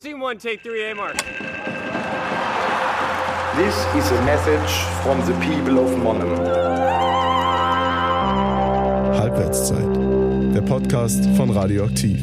Scene one, take three, A mark. This is a message from the people of Monum. Halbwertszeit. Der Podcast von Radioaktiv.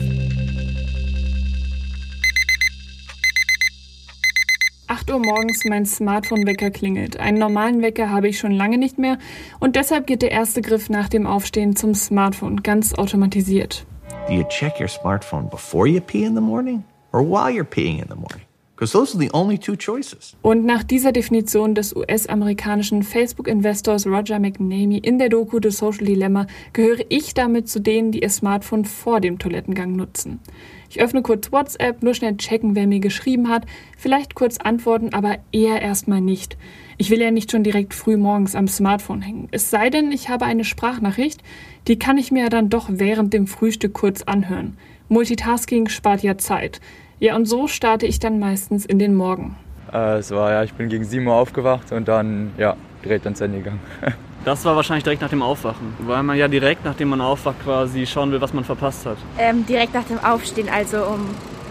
8 Uhr morgens mein Smartphone-Wecker klingelt. Einen normalen Wecker habe ich schon lange nicht mehr und deshalb geht der erste Griff nach dem Aufstehen zum Smartphone, ganz automatisiert. Do you check your smartphone before you pee in the morning or while you're peeing in the morning? Because those are the only two choices. Und nach dieser Definition des US-amerikanischen Facebook-Investors Roger McNamee in der Doku The Social Dilemma gehöre ich damit zu denen, die ihr Smartphone vor dem Toilettengang nutzen. Ich öffne kurz WhatsApp, nur schnell checken, wer mir geschrieben hat, vielleicht kurz antworten, aber eher erstmal nicht. Ich will ja nicht schon direkt früh morgens am Smartphone hängen. Es sei denn, ich habe eine Sprachnachricht, die kann ich mir ja dann doch während dem Frühstück kurz anhören. Multitasking spart ja Zeit. Ja, und so starte ich dann meistens in den Morgen. Äh, es war ja, ich bin gegen 7 Uhr aufgewacht und dann, ja, direkt ans Handy gegangen. Das war wahrscheinlich direkt nach dem Aufwachen, weil man ja direkt nachdem man aufwacht quasi schauen will, was man verpasst hat. Ähm, direkt nach dem Aufstehen, also um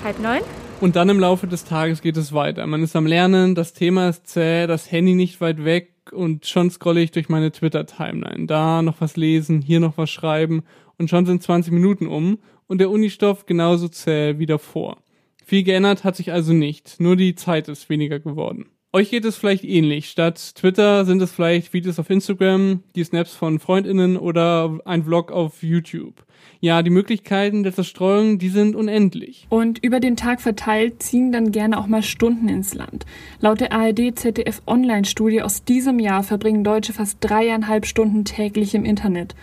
halb neun. Und dann im Laufe des Tages geht es weiter. Man ist am Lernen, das Thema ist zäh, das Handy nicht weit weg und schon scrolle ich durch meine Twitter-Timeline. Da noch was lesen, hier noch was schreiben und schon sind 20 Minuten um und der Unistoff genauso zäh wie davor. Viel geändert hat sich also nicht, nur die Zeit ist weniger geworden. Euch geht es vielleicht ähnlich. Statt Twitter sind es vielleicht Videos auf Instagram, die Snaps von Freundinnen oder ein Vlog auf YouTube. Ja, die Möglichkeiten der Zerstreuung, die sind unendlich. Und über den Tag verteilt ziehen dann gerne auch mal Stunden ins Land. Laut der ARD-ZDF-Online-Studie aus diesem Jahr verbringen Deutsche fast dreieinhalb Stunden täglich im Internet.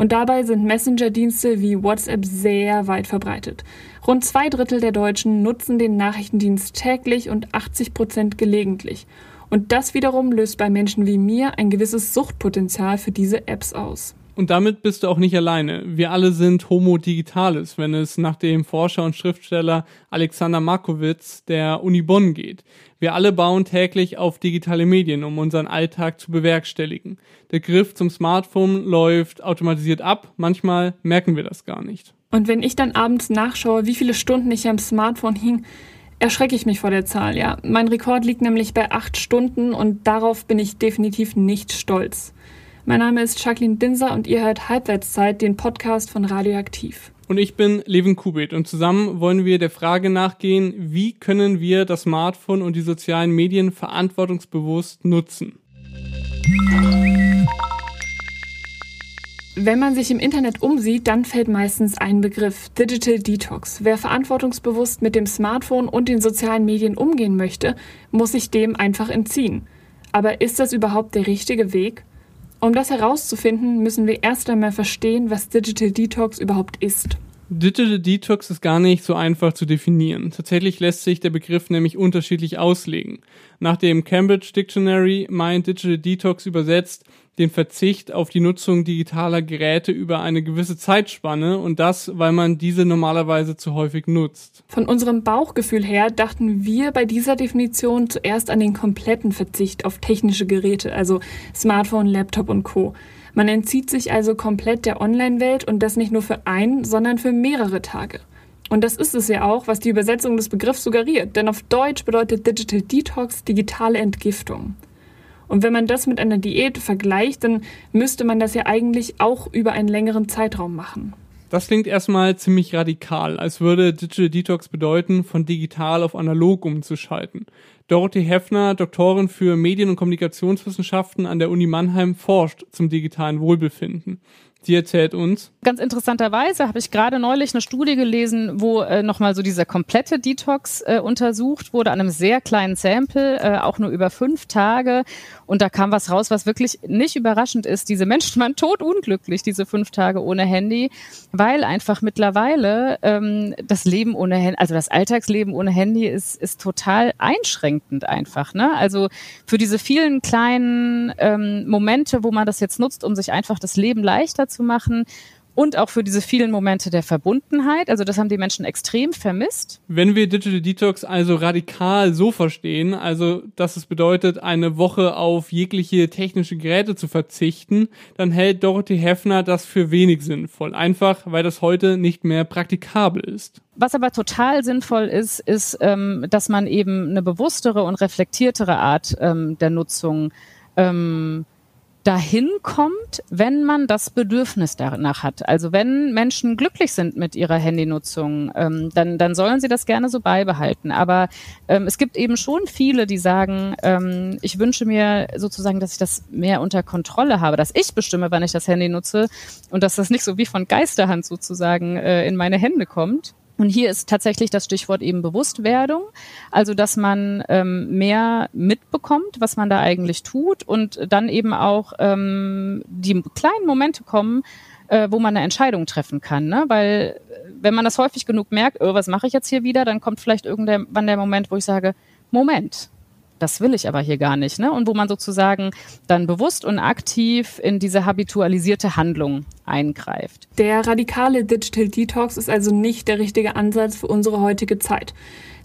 Und dabei sind Messenger-Dienste wie WhatsApp sehr weit verbreitet. Rund zwei Drittel der Deutschen nutzen den Nachrichtendienst täglich und 80 Prozent gelegentlich. Und das wiederum löst bei Menschen wie mir ein gewisses Suchtpotenzial für diese Apps aus. Und damit bist du auch nicht alleine. Wir alle sind Homo Digitalis, wenn es nach dem Forscher und Schriftsteller Alexander Markowitz der Uni Bonn geht. Wir alle bauen täglich auf digitale Medien, um unseren Alltag zu bewerkstelligen. Der Griff zum Smartphone läuft automatisiert ab, manchmal merken wir das gar nicht. Und wenn ich dann abends nachschaue, wie viele Stunden ich am Smartphone hing, erschrecke ich mich vor der Zahl, ja. Mein Rekord liegt nämlich bei acht Stunden und darauf bin ich definitiv nicht stolz. Mein Name ist Jacqueline Dinser und ihr hört Halbwertszeit, den Podcast von Radioaktiv. Und ich bin Levin Kubit und zusammen wollen wir der Frage nachgehen, wie können wir das Smartphone und die sozialen Medien verantwortungsbewusst nutzen. Wenn man sich im Internet umsieht, dann fällt meistens ein Begriff Digital Detox. Wer verantwortungsbewusst mit dem Smartphone und den sozialen Medien umgehen möchte, muss sich dem einfach entziehen. Aber ist das überhaupt der richtige Weg? Um das herauszufinden, müssen wir erst einmal verstehen, was Digital Detox überhaupt ist. Digital Detox ist gar nicht so einfach zu definieren. Tatsächlich lässt sich der Begriff nämlich unterschiedlich auslegen. Nach dem Cambridge Dictionary meint Digital Detox übersetzt den Verzicht auf die Nutzung digitaler Geräte über eine gewisse Zeitspanne und das, weil man diese normalerweise zu häufig nutzt. Von unserem Bauchgefühl her dachten wir bei dieser Definition zuerst an den kompletten Verzicht auf technische Geräte, also Smartphone, Laptop und Co. Man entzieht sich also komplett der Online-Welt und das nicht nur für ein, sondern für mehrere Tage. Und das ist es ja auch, was die Übersetzung des Begriffs suggeriert, denn auf Deutsch bedeutet Digital Detox digitale Entgiftung. Und wenn man das mit einer Diät vergleicht, dann müsste man das ja eigentlich auch über einen längeren Zeitraum machen. Das klingt erstmal ziemlich radikal, als würde Digital Detox bedeuten, von digital auf analog umzuschalten. Dorothy Heffner, Doktorin für Medien- und Kommunikationswissenschaften an der Uni Mannheim, forscht zum digitalen Wohlbefinden. Sie erzählt uns. Ganz interessanterweise habe ich gerade neulich eine Studie gelesen, wo äh, nochmal so dieser komplette Detox äh, untersucht wurde, an einem sehr kleinen Sample, äh, auch nur über fünf Tage. Und da kam was raus, was wirklich nicht überraschend ist. Diese Menschen waren totunglücklich, diese fünf Tage ohne Handy, weil einfach mittlerweile ähm, das Leben ohne Handy, also das Alltagsleben ohne Handy ist, ist total einschränkend einfach. Ne? Also für diese vielen kleinen ähm, Momente, wo man das jetzt nutzt, um sich einfach das Leben leichter zu machen, und auch für diese vielen Momente der Verbundenheit. Also das haben die Menschen extrem vermisst. Wenn wir Digital Detox also radikal so verstehen, also dass es bedeutet, eine Woche auf jegliche technische Geräte zu verzichten, dann hält Dorothy Heffner das für wenig sinnvoll. Einfach, weil das heute nicht mehr praktikabel ist. Was aber total sinnvoll ist, ist, ähm, dass man eben eine bewusstere und reflektiertere Art ähm, der Nutzung ähm, dahin kommt, wenn man das Bedürfnis danach hat. Also wenn Menschen glücklich sind mit ihrer Handynutzung, ähm, dann, dann sollen sie das gerne so beibehalten. Aber ähm, es gibt eben schon viele, die sagen, ähm, ich wünsche mir sozusagen, dass ich das mehr unter Kontrolle habe, dass ich bestimme, wann ich das Handy nutze und dass das nicht so wie von Geisterhand sozusagen äh, in meine Hände kommt. Und hier ist tatsächlich das Stichwort eben Bewusstwerdung, also dass man ähm, mehr mitbekommt, was man da eigentlich tut und dann eben auch ähm, die kleinen Momente kommen, äh, wo man eine Entscheidung treffen kann. Ne? Weil wenn man das häufig genug merkt, oh, was mache ich jetzt hier wieder, dann kommt vielleicht irgendwann der Moment, wo ich sage, Moment, das will ich aber hier gar nicht. Ne? Und wo man sozusagen dann bewusst und aktiv in diese habitualisierte Handlung eingreift. Der radikale Digital Detox ist also nicht der richtige Ansatz für unsere heutige Zeit.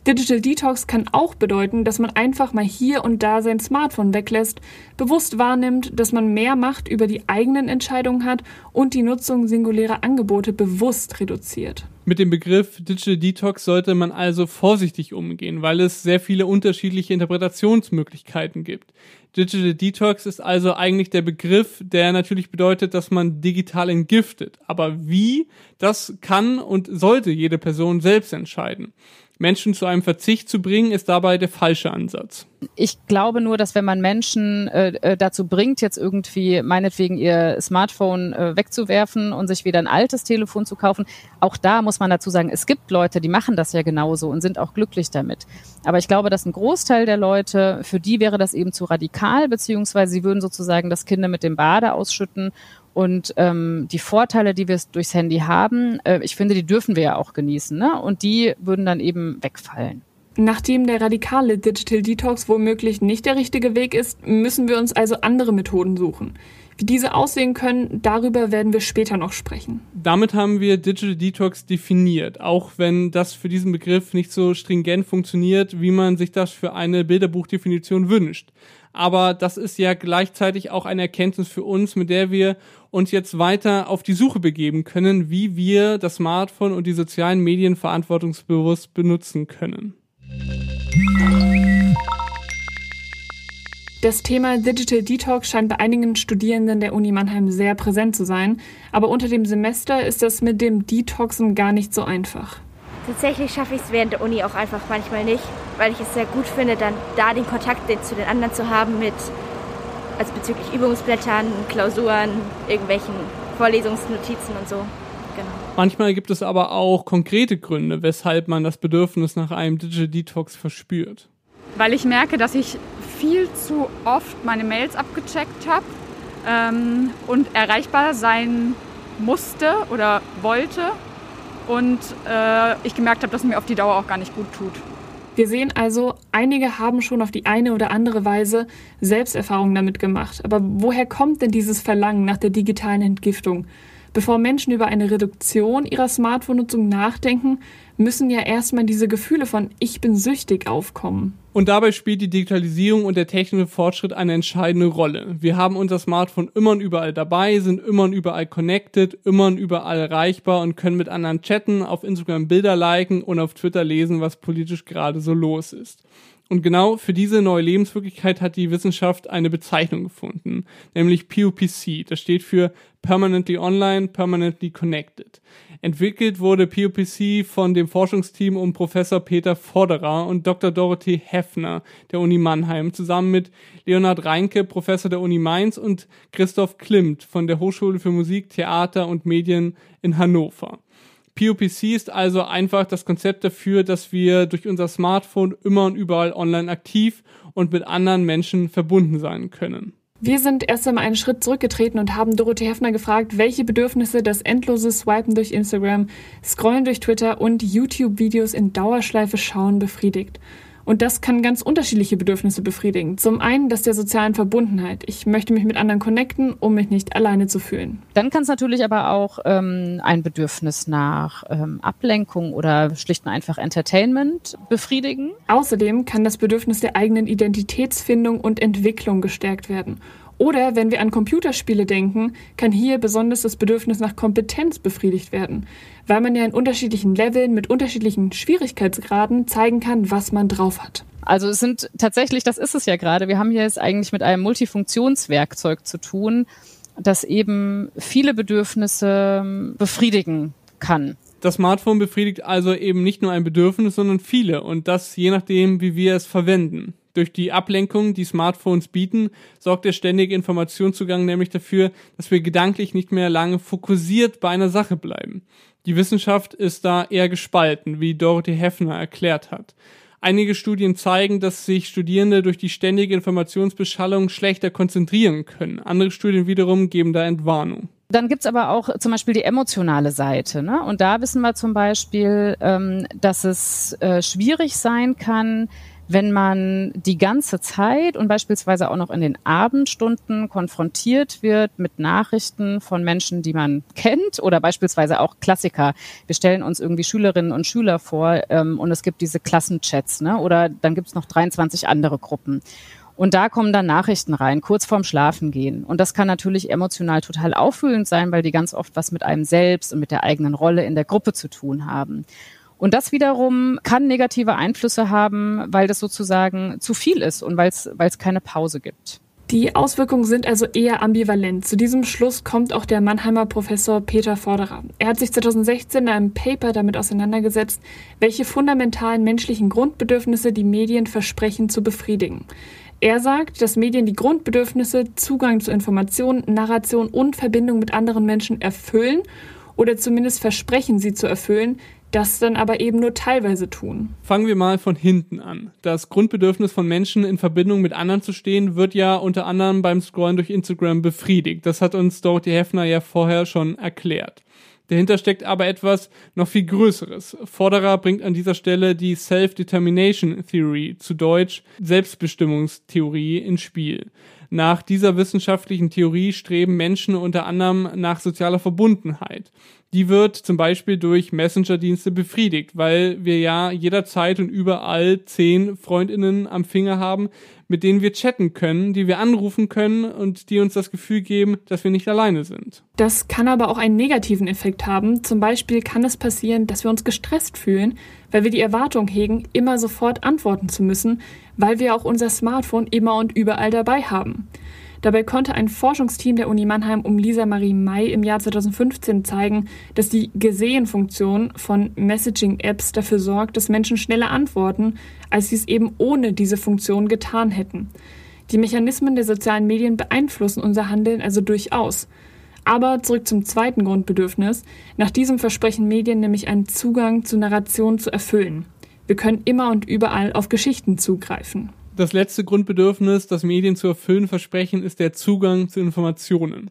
Digital Detox kann auch bedeuten, dass man einfach mal hier und da sein Smartphone weglässt, bewusst wahrnimmt, dass man mehr Macht über die eigenen Entscheidungen hat und die Nutzung singulärer Angebote bewusst reduziert. Mit dem Begriff Digital Detox sollte man also vorsichtig umgehen, weil es sehr viele unterschiedliche Interpretationsmöglichkeiten gibt. Digital Detox ist also eigentlich der Begriff, der natürlich bedeutet, dass man digital entgiftet. Aber wie, das kann und sollte jede Person selbst entscheiden. Menschen zu einem Verzicht zu bringen, ist dabei der falsche Ansatz. Ich glaube nur, dass wenn man Menschen äh, äh, dazu bringt, jetzt irgendwie meinetwegen ihr Smartphone äh, wegzuwerfen und sich wieder ein altes Telefon zu kaufen, auch da muss man dazu sagen, es gibt Leute, die machen das ja genauso und sind auch glücklich damit. Aber ich glaube, dass ein Großteil der Leute, für die wäre das eben zu radikal, beziehungsweise sie würden sozusagen das Kinder mit dem Bade ausschütten und ähm, die Vorteile, die wir durchs Handy haben, äh, ich finde, die dürfen wir ja auch genießen. Ne? Und die würden dann eben wegfallen. Nachdem der radikale Digital Detox womöglich nicht der richtige Weg ist, müssen wir uns also andere Methoden suchen. Wie diese aussehen können, darüber werden wir später noch sprechen. Damit haben wir Digital Detox definiert, auch wenn das für diesen Begriff nicht so stringent funktioniert, wie man sich das für eine Bilderbuchdefinition wünscht aber das ist ja gleichzeitig auch eine Erkenntnis für uns, mit der wir uns jetzt weiter auf die Suche begeben können, wie wir das Smartphone und die sozialen Medien verantwortungsbewusst benutzen können. Das Thema Digital Detox scheint bei einigen Studierenden der Uni Mannheim sehr präsent zu sein, aber unter dem Semester ist das mit dem Detoxen gar nicht so einfach. Tatsächlich schaffe ich es während der Uni auch einfach manchmal nicht, weil ich es sehr gut finde, dann da den Kontakt zu den anderen zu haben mit, also bezüglich Übungsblättern, Klausuren, irgendwelchen Vorlesungsnotizen und so. Genau. Manchmal gibt es aber auch konkrete Gründe, weshalb man das Bedürfnis nach einem Digital Detox verspürt. Weil ich merke, dass ich viel zu oft meine Mails abgecheckt habe ähm, und erreichbar sein musste oder wollte und äh, ich gemerkt habe, dass es mir auf die Dauer auch gar nicht gut tut. Wir sehen also, einige haben schon auf die eine oder andere Weise Selbsterfahrungen damit gemacht. Aber woher kommt denn dieses Verlangen nach der digitalen Entgiftung? Bevor Menschen über eine Reduktion ihrer Smartphone-Nutzung nachdenken, müssen ja erstmal diese Gefühle von Ich bin süchtig aufkommen. Und dabei spielt die Digitalisierung und der technische Fortschritt eine entscheidende Rolle. Wir haben unser Smartphone immer und überall dabei, sind immer und überall connected, immer und überall erreichbar und können mit anderen chatten, auf Instagram Bilder liken und auf Twitter lesen, was politisch gerade so los ist. Und genau für diese neue Lebenswirklichkeit hat die Wissenschaft eine Bezeichnung gefunden, nämlich POPC. Das steht für Permanently Online, Permanently Connected. Entwickelt wurde POPC von dem Forschungsteam um Professor Peter Vorderer und Dr. Dorothy Heffner der Uni Mannheim zusammen mit Leonhard Reinke, Professor der Uni Mainz und Christoph Klimt von der Hochschule für Musik, Theater und Medien in Hannover. POPC ist also einfach das Konzept dafür, dass wir durch unser Smartphone immer und überall online aktiv und mit anderen Menschen verbunden sein können. Wir sind erst einmal einen Schritt zurückgetreten und haben Dorothee Heffner gefragt, welche Bedürfnisse das endlose Swipen durch Instagram, Scrollen durch Twitter und YouTube-Videos in Dauerschleife schauen befriedigt. Und das kann ganz unterschiedliche Bedürfnisse befriedigen. Zum einen das der sozialen Verbundenheit. Ich möchte mich mit anderen connecten, um mich nicht alleine zu fühlen. Dann kann es natürlich aber auch ähm, ein Bedürfnis nach ähm, Ablenkung oder schlicht und einfach Entertainment befriedigen. Außerdem kann das Bedürfnis der eigenen Identitätsfindung und Entwicklung gestärkt werden. Oder wenn wir an Computerspiele denken, kann hier besonders das Bedürfnis nach Kompetenz befriedigt werden, weil man ja in unterschiedlichen Leveln mit unterschiedlichen Schwierigkeitsgraden zeigen kann, was man drauf hat. Also es sind tatsächlich, das ist es ja gerade, wir haben hier jetzt eigentlich mit einem Multifunktionswerkzeug zu tun, das eben viele Bedürfnisse ähm, befriedigen kann. Das Smartphone befriedigt also eben nicht nur ein Bedürfnis, sondern viele und das je nachdem, wie wir es verwenden. Durch die Ablenkung, die Smartphones bieten, sorgt der ständige Informationszugang nämlich dafür, dass wir gedanklich nicht mehr lange fokussiert bei einer Sache bleiben. Die Wissenschaft ist da eher gespalten, wie Dorothy Heffner erklärt hat. Einige Studien zeigen, dass sich Studierende durch die ständige Informationsbeschallung schlechter konzentrieren können. Andere Studien wiederum geben da Entwarnung. Dann gibt's aber auch zum Beispiel die emotionale Seite. Ne? Und da wissen wir zum Beispiel, ähm, dass es äh, schwierig sein kann, wenn man die ganze Zeit und beispielsweise auch noch in den Abendstunden konfrontiert wird mit Nachrichten von Menschen, die man kennt oder beispielsweise auch Klassiker. Wir stellen uns irgendwie Schülerinnen und Schüler vor ähm, und es gibt diese Klassenchats ne? oder dann gibt es noch 23 andere Gruppen. Und da kommen dann Nachrichten rein, kurz vorm Schlafen gehen. Und das kann natürlich emotional total auffühlend sein, weil die ganz oft was mit einem selbst und mit der eigenen Rolle in der Gruppe zu tun haben. Und das wiederum kann negative Einflüsse haben, weil das sozusagen zu viel ist und weil es keine Pause gibt. Die Auswirkungen sind also eher ambivalent. Zu diesem Schluss kommt auch der Mannheimer Professor Peter Vorderer. Er hat sich 2016 in einem Paper damit auseinandergesetzt, welche fundamentalen menschlichen Grundbedürfnisse die Medien versprechen zu befriedigen. Er sagt, dass Medien die Grundbedürfnisse Zugang zu Informationen, Narration und Verbindung mit anderen Menschen erfüllen oder zumindest versprechen, sie zu erfüllen, das dann aber eben nur teilweise tun. Fangen wir mal von hinten an. Das Grundbedürfnis von Menschen in Verbindung mit anderen zu stehen, wird ja unter anderem beim Scrollen durch Instagram befriedigt. Das hat uns Dorothy Heffner ja vorher schon erklärt. Dahinter steckt aber etwas noch viel Größeres. Forderer bringt an dieser Stelle die Self-Determination Theory, zu Deutsch Selbstbestimmungstheorie, ins Spiel. Nach dieser wissenschaftlichen Theorie streben Menschen unter anderem nach sozialer Verbundenheit die wird zum Beispiel durch Messenger-Dienste befriedigt, weil wir ja jederzeit und überall zehn Freundinnen am Finger haben, mit denen wir chatten können, die wir anrufen können und die uns das Gefühl geben, dass wir nicht alleine sind. Das kann aber auch einen negativen Effekt haben. Zum Beispiel kann es passieren, dass wir uns gestresst fühlen, weil wir die Erwartung hegen, immer sofort antworten zu müssen, weil wir auch unser Smartphone immer und überall dabei haben. Dabei konnte ein Forschungsteam der Uni Mannheim um Lisa Marie May im Jahr 2015 zeigen, dass die Gesehen-Funktion von Messaging-Apps dafür sorgt, dass Menschen schneller antworten, als sie es eben ohne diese Funktion getan hätten. Die Mechanismen der sozialen Medien beeinflussen unser Handeln also durchaus. Aber zurück zum zweiten Grundbedürfnis. Nach diesem versprechen Medien nämlich einen Zugang zu Narration zu erfüllen. Wir können immer und überall auf Geschichten zugreifen. Das letzte Grundbedürfnis, das Medien zu erfüllen versprechen, ist der Zugang zu Informationen.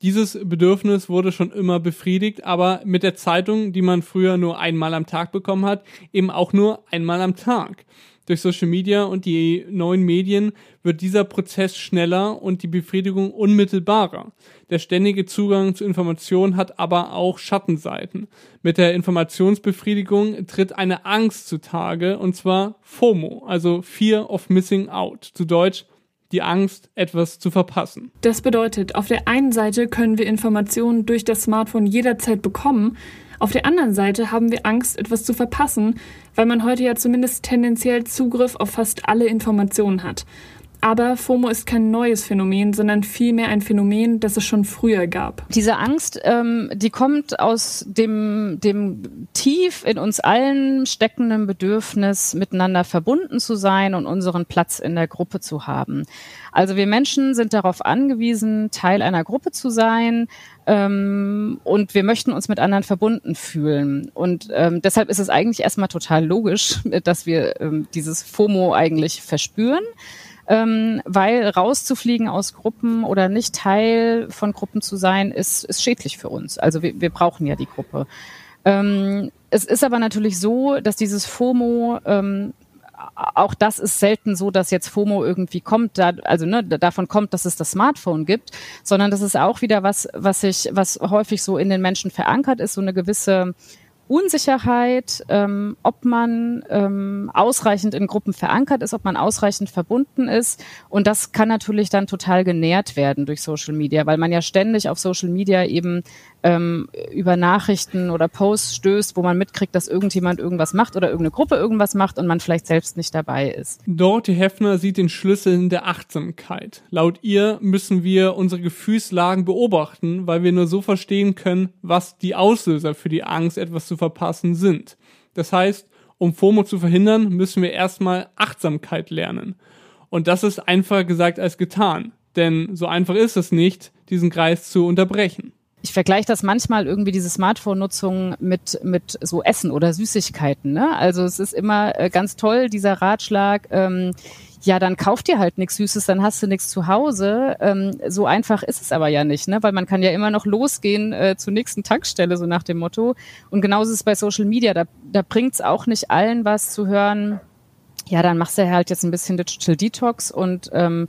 Dieses Bedürfnis wurde schon immer befriedigt, aber mit der Zeitung, die man früher nur einmal am Tag bekommen hat, eben auch nur einmal am Tag. Durch Social Media und die neuen Medien wird dieser Prozess schneller und die Befriedigung unmittelbarer. Der ständige Zugang zu Informationen hat aber auch Schattenseiten. Mit der Informationsbefriedigung tritt eine Angst zutage, und zwar FOMO, also Fear of Missing Out. Zu Deutsch die Angst, etwas zu verpassen. Das bedeutet, auf der einen Seite können wir Informationen durch das Smartphone jederzeit bekommen, auf der anderen Seite haben wir Angst, etwas zu verpassen, weil man heute ja zumindest tendenziell Zugriff auf fast alle Informationen hat. Aber FOMO ist kein neues Phänomen, sondern vielmehr ein Phänomen, das es schon früher gab. Diese Angst, ähm, die kommt aus dem, dem tief in uns allen steckenden Bedürfnis, miteinander verbunden zu sein und unseren Platz in der Gruppe zu haben. Also wir Menschen sind darauf angewiesen, Teil einer Gruppe zu sein, ähm, und wir möchten uns mit anderen verbunden fühlen. Und ähm, deshalb ist es eigentlich erstmal total logisch, dass wir ähm, dieses FOMO eigentlich verspüren ähm, weil rauszufliegen aus Gruppen oder nicht Teil von Gruppen zu sein, ist, ist schädlich für uns. Also wir, wir brauchen ja die Gruppe. Ähm, es ist aber natürlich so, dass dieses FOMO ähm, auch das ist selten so, dass jetzt FOMO irgendwie kommt, da, also ne, davon kommt, dass es das Smartphone gibt, sondern das ist auch wieder was, was sich, was häufig so in den Menschen verankert ist, so eine gewisse Unsicherheit, ähm, ob man ähm, ausreichend in Gruppen verankert ist, ob man ausreichend verbunden ist. Und das kann natürlich dann total genährt werden durch Social Media, weil man ja ständig auf Social Media eben ähm, über Nachrichten oder Posts stößt, wo man mitkriegt, dass irgendjemand irgendwas macht oder irgendeine Gruppe irgendwas macht und man vielleicht selbst nicht dabei ist. Dorothy Heffner sieht den Schlüssel in der Achtsamkeit. Laut ihr müssen wir unsere Gefühlslagen beobachten, weil wir nur so verstehen können, was die Auslöser für die Angst, etwas zu verpassen sind. Das heißt, um FOMO zu verhindern, müssen wir erstmal Achtsamkeit lernen. Und das ist einfacher gesagt als getan. Denn so einfach ist es nicht, diesen Kreis zu unterbrechen ich vergleiche das manchmal irgendwie diese Smartphone-Nutzung mit mit so Essen oder Süßigkeiten. Ne? Also es ist immer äh, ganz toll dieser Ratschlag. Ähm, ja, dann kauf dir halt nichts Süßes, dann hast du nichts zu Hause. Ähm, so einfach ist es aber ja nicht, ne? weil man kann ja immer noch losgehen äh, zur nächsten Tankstelle, so nach dem Motto. Und genauso ist es bei Social Media. Da, da bringt es auch nicht allen was zu hören. Ja, dann machst du halt jetzt ein bisschen Digital Detox und ähm,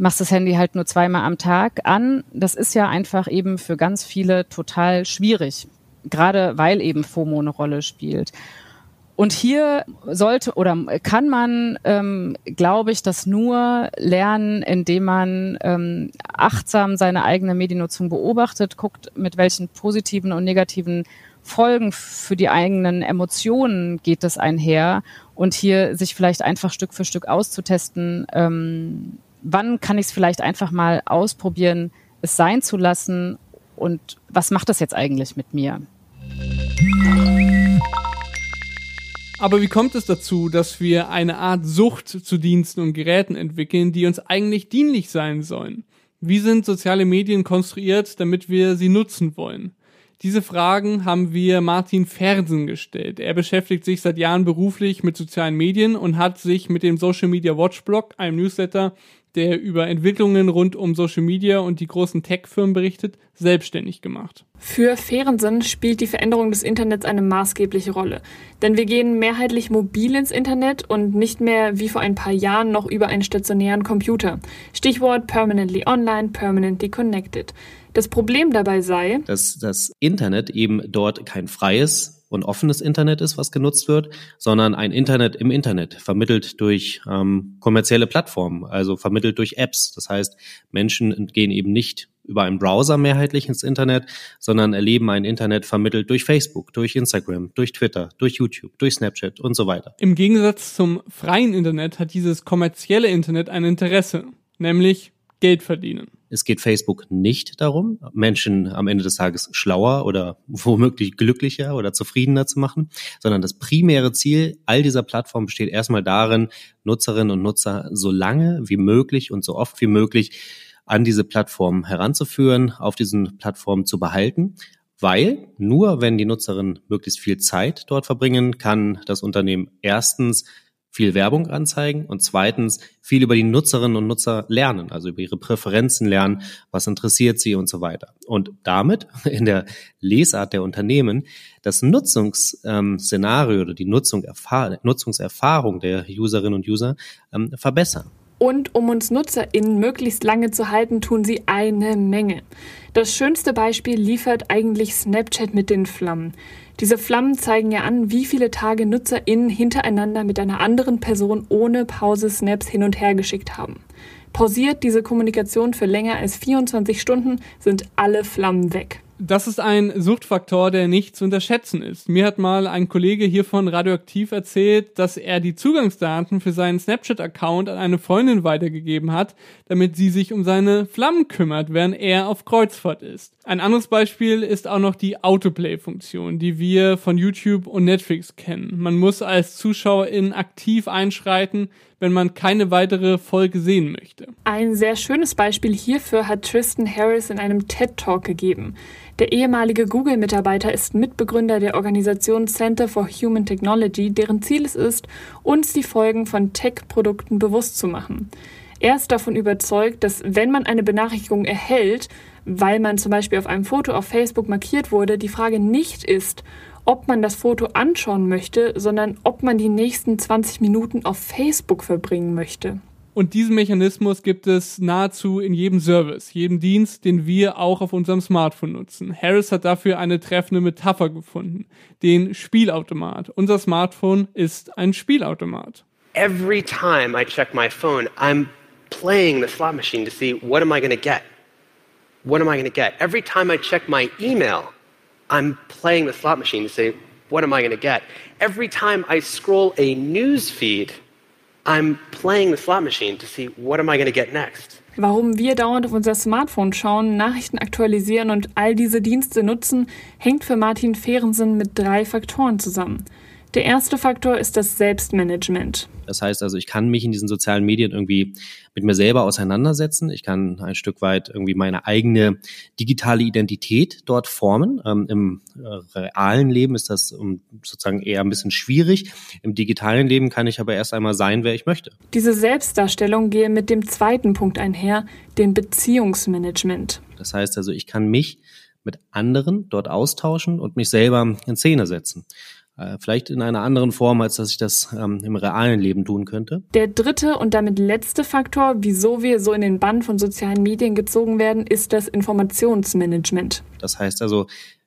machst das Handy halt nur zweimal am Tag an. Das ist ja einfach eben für ganz viele total schwierig, gerade weil eben FOMO eine Rolle spielt. Und hier sollte oder kann man, ähm, glaube ich, das nur lernen, indem man ähm, achtsam seine eigene Mediennutzung beobachtet, guckt, mit welchen positiven und negativen Folgen für die eigenen Emotionen geht es einher und hier sich vielleicht einfach Stück für Stück auszutesten, ähm, wann kann ich es vielleicht einfach mal ausprobieren, es sein zu lassen und was macht das jetzt eigentlich mit mir? Aber wie kommt es dazu, dass wir eine Art Sucht zu Diensten und Geräten entwickeln, die uns eigentlich dienlich sein sollen? Wie sind soziale Medien konstruiert, damit wir sie nutzen wollen? Diese Fragen haben wir Martin Fersen gestellt. Er beschäftigt sich seit Jahren beruflich mit sozialen Medien und hat sich mit dem Social Media Watch Blog, einem Newsletter, der über Entwicklungen rund um Social Media und die großen Tech-Firmen berichtet, selbstständig gemacht. Für Fehrensen spielt die Veränderung des Internets eine maßgebliche Rolle. Denn wir gehen mehrheitlich mobil ins Internet und nicht mehr wie vor ein paar Jahren noch über einen stationären Computer. Stichwort permanently online, permanently connected. Das Problem dabei sei, dass das Internet eben dort kein freies und offenes Internet ist, was genutzt wird, sondern ein Internet im Internet, vermittelt durch ähm, kommerzielle Plattformen, also vermittelt durch Apps. Das heißt, Menschen gehen eben nicht über einen Browser mehrheitlich ins Internet, sondern erleben ein Internet vermittelt durch Facebook, durch Instagram, durch Twitter, durch YouTube, durch Snapchat und so weiter. Im Gegensatz zum freien Internet hat dieses kommerzielle Internet ein Interesse, nämlich Geld verdienen. Es geht Facebook nicht darum, Menschen am Ende des Tages schlauer oder womöglich glücklicher oder zufriedener zu machen, sondern das primäre Ziel all dieser Plattformen besteht erstmal darin, Nutzerinnen und Nutzer so lange wie möglich und so oft wie möglich an diese Plattform heranzuführen, auf diesen Plattformen zu behalten, weil nur wenn die Nutzerinnen möglichst viel Zeit dort verbringen, kann das Unternehmen erstens viel Werbung anzeigen und zweitens viel über die Nutzerinnen und Nutzer lernen, also über ihre Präferenzen lernen, was interessiert sie und so weiter. Und damit in der Lesart der Unternehmen das Nutzungsszenario oder die Nutzung, Nutzungserfahrung der Userinnen und User ähm, verbessern. Und um uns NutzerInnen möglichst lange zu halten, tun sie eine Menge. Das schönste Beispiel liefert eigentlich Snapchat mit den Flammen. Diese Flammen zeigen ja an, wie viele Tage NutzerInnen hintereinander mit einer anderen Person ohne Pause Snaps hin und her geschickt haben. Pausiert diese Kommunikation für länger als 24 Stunden, sind alle Flammen weg das ist ein Suchtfaktor, der nicht zu unterschätzen ist. Mir hat mal ein Kollege hier von Radioaktiv erzählt, dass er die Zugangsdaten für seinen Snapchat-Account an eine Freundin weitergegeben hat, damit sie sich um seine Flammen kümmert, während er auf Kreuzfahrt ist. Ein anderes Beispiel ist auch noch die Autoplay-Funktion, die wir von YouTube und Netflix kennen. Man muss als Zuschauerin aktiv einschreiten, wenn man keine weitere Folge sehen möchte. Ein sehr schönes Beispiel hierfür hat Tristan Harris in einem TED Talk gegeben. Der ehemalige Google-Mitarbeiter ist Mitbegründer der Organisation Center for Human Technology, deren Ziel es ist, uns die Folgen von Tech-Produkten bewusst zu machen. Er ist davon überzeugt, dass wenn man eine Benachrichtigung erhält, weil man zum Beispiel auf einem Foto auf Facebook markiert wurde, die Frage nicht ist, ob man das Foto anschauen möchte, sondern ob man die nächsten 20 Minuten auf Facebook verbringen möchte. Und diesen Mechanismus gibt es nahezu in jedem Service, jedem Dienst, den wir auch auf unserem Smartphone nutzen. Harris hat dafür eine treffende Metapher gefunden, den Spielautomat. Unser Smartphone ist ein Spielautomat. Every time I check my phone, I'm playing the slot machine to see what am I going to get? What am I going to get? Every time I check my email, I'm playing the slot machine to say what am I going to get? Every time I scroll a news feed, I'm playing the slot machine to see what am I going to get next. Warum wir dauernd auf unser Smartphone schauen, Nachrichten aktualisieren und all diese Dienste nutzen, hängt für Martin Fehrensen mit drei Faktoren zusammen. Der erste Faktor ist das Selbstmanagement. Das heißt also, ich kann mich in diesen sozialen Medien irgendwie mit mir selber auseinandersetzen. Ich kann ein Stück weit irgendwie meine eigene digitale Identität dort formen. Ähm, Im äh, realen Leben ist das um, sozusagen eher ein bisschen schwierig. Im digitalen Leben kann ich aber erst einmal sein, wer ich möchte. Diese Selbstdarstellung gehe mit dem zweiten Punkt einher, dem Beziehungsmanagement. Das heißt also, ich kann mich mit anderen dort austauschen und mich selber in Szene setzen. Äh, vielleicht in einer anderen Form, als dass ich das ähm, im realen Leben tun könnte. Der dritte und damit letzte Faktor, wieso wir so in den Bann von sozialen Medien gezogen werden, ist das Informationsmanagement. Das heißt also,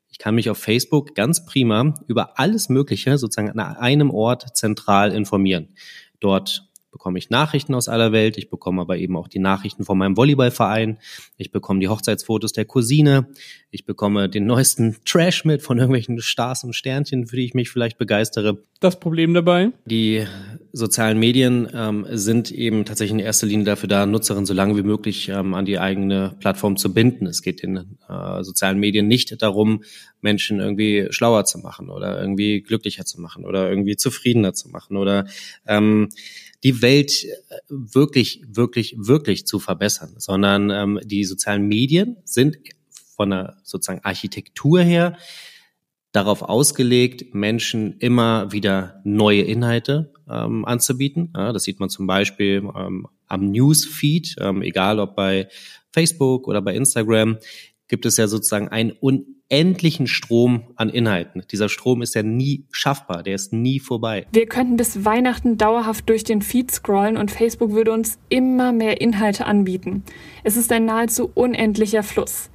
ich kann mich auf Facebook ganz prima über alles Mögliche sozusagen an einem Ort zentral informieren. Dort bekomme ich Nachrichten aus aller Welt, ich bekomme aber eben auch die Nachrichten von meinem Volleyballverein, ich bekomme die Hochzeitsfotos der Cousine, ich bekomme den neuesten Trash mit von irgendwelchen Stars und Sternchen, für die ich mich vielleicht begeistere. Das Problem dabei? Die sozialen Medien ähm, sind eben tatsächlich in erster Linie dafür da, Nutzerinnen so lange wie möglich ähm, an die eigene Plattform zu binden. Es geht in äh, sozialen Medien nicht darum, Menschen irgendwie schlauer zu machen oder irgendwie glücklicher zu machen oder irgendwie zufriedener zu machen oder ähm, die Welt äh, wirklich, wirklich, wirklich zu verbessern, sondern ähm, die sozialen Medien sind von der sozusagen Architektur her darauf ausgelegt, Menschen immer wieder neue Inhalte ähm, anzubieten. Ja, das sieht man zum Beispiel ähm, am Newsfeed, ähm, egal ob bei Facebook oder bei Instagram, gibt es ja sozusagen ein unendlichen Strom an Inhalten. Dieser Strom ist ja nie schaffbar, der ist nie vorbei. Wir könnten bis Weihnachten dauerhaft durch den Feed scrollen und Facebook würde uns immer mehr Inhalte anbieten. Es ist ein nahezu unendlicher Fluss.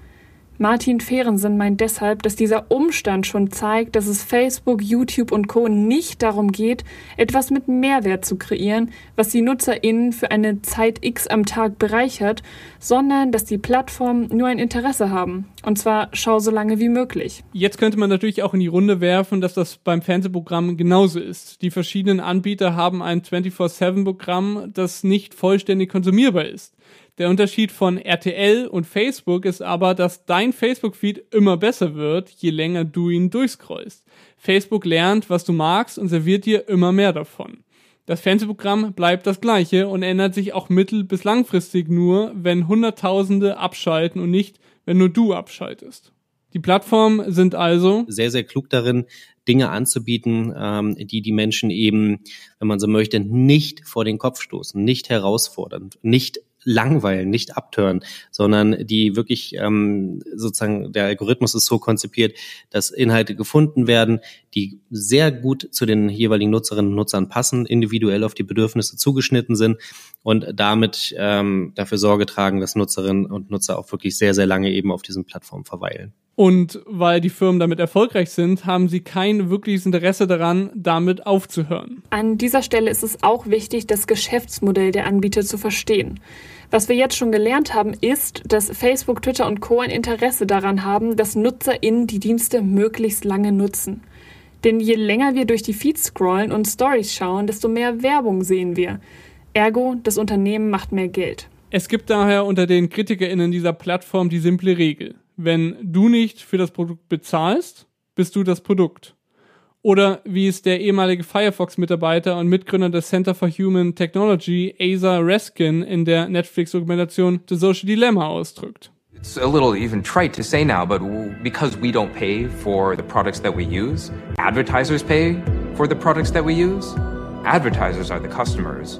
Martin Fehrensen meint deshalb, dass dieser Umstand schon zeigt, dass es Facebook, YouTube und Co. nicht darum geht, etwas mit Mehrwert zu kreieren, was die NutzerInnen für eine Zeit X am Tag bereichert, sondern dass die Plattformen nur ein Interesse haben. Und zwar schau so lange wie möglich. Jetzt könnte man natürlich auch in die Runde werfen, dass das beim Fernsehprogramm genauso ist. Die verschiedenen Anbieter haben ein 24-7-Programm, das nicht vollständig konsumierbar ist. Der Unterschied von RTL und Facebook ist aber, dass dein Facebook-Feed immer besser wird, je länger du ihn durchscrollst. Facebook lernt, was du magst und serviert dir immer mehr davon. Das Fernsehprogramm bleibt das gleiche und ändert sich auch mittel- bis langfristig nur, wenn Hunderttausende abschalten und nicht, wenn nur du abschaltest. Die Plattformen sind also sehr, sehr klug darin, Dinge anzubieten, ähm, die die Menschen eben, wenn man so möchte, nicht vor den Kopf stoßen, nicht herausfordern, nicht langweilen, nicht abtören, sondern die wirklich ähm, sozusagen der Algorithmus ist so konzipiert, dass Inhalte gefunden werden, die sehr gut zu den jeweiligen Nutzerinnen und Nutzern passen, individuell auf die Bedürfnisse zugeschnitten sind und damit ähm, dafür Sorge tragen, dass Nutzerinnen und Nutzer auch wirklich sehr, sehr lange eben auf diesen Plattformen verweilen. Und weil die Firmen damit erfolgreich sind, haben sie kein wirkliches Interesse daran, damit aufzuhören. An dieser Stelle ist es auch wichtig, das Geschäftsmodell der Anbieter zu verstehen. Was wir jetzt schon gelernt haben, ist, dass Facebook, Twitter und Co. ein Interesse daran haben, dass NutzerInnen die Dienste möglichst lange nutzen. Denn je länger wir durch die Feeds scrollen und Stories schauen, desto mehr Werbung sehen wir. Ergo, das Unternehmen macht mehr Geld. Es gibt daher unter den KritikerInnen dieser Plattform die simple Regel. Wenn du nicht für das Produkt bezahlst, bist du das Produkt. Oder wie es der ehemalige Firefox-Mitarbeiter und Mitgründer des Center for Human Technology, Asa Raskin, in der Netflix-Dokumentation The Social Dilemma ausdrückt. It's a little even trite to say now, but because we don't pay for the products that we use, advertisers pay for the products that we use. Advertisers are the customers.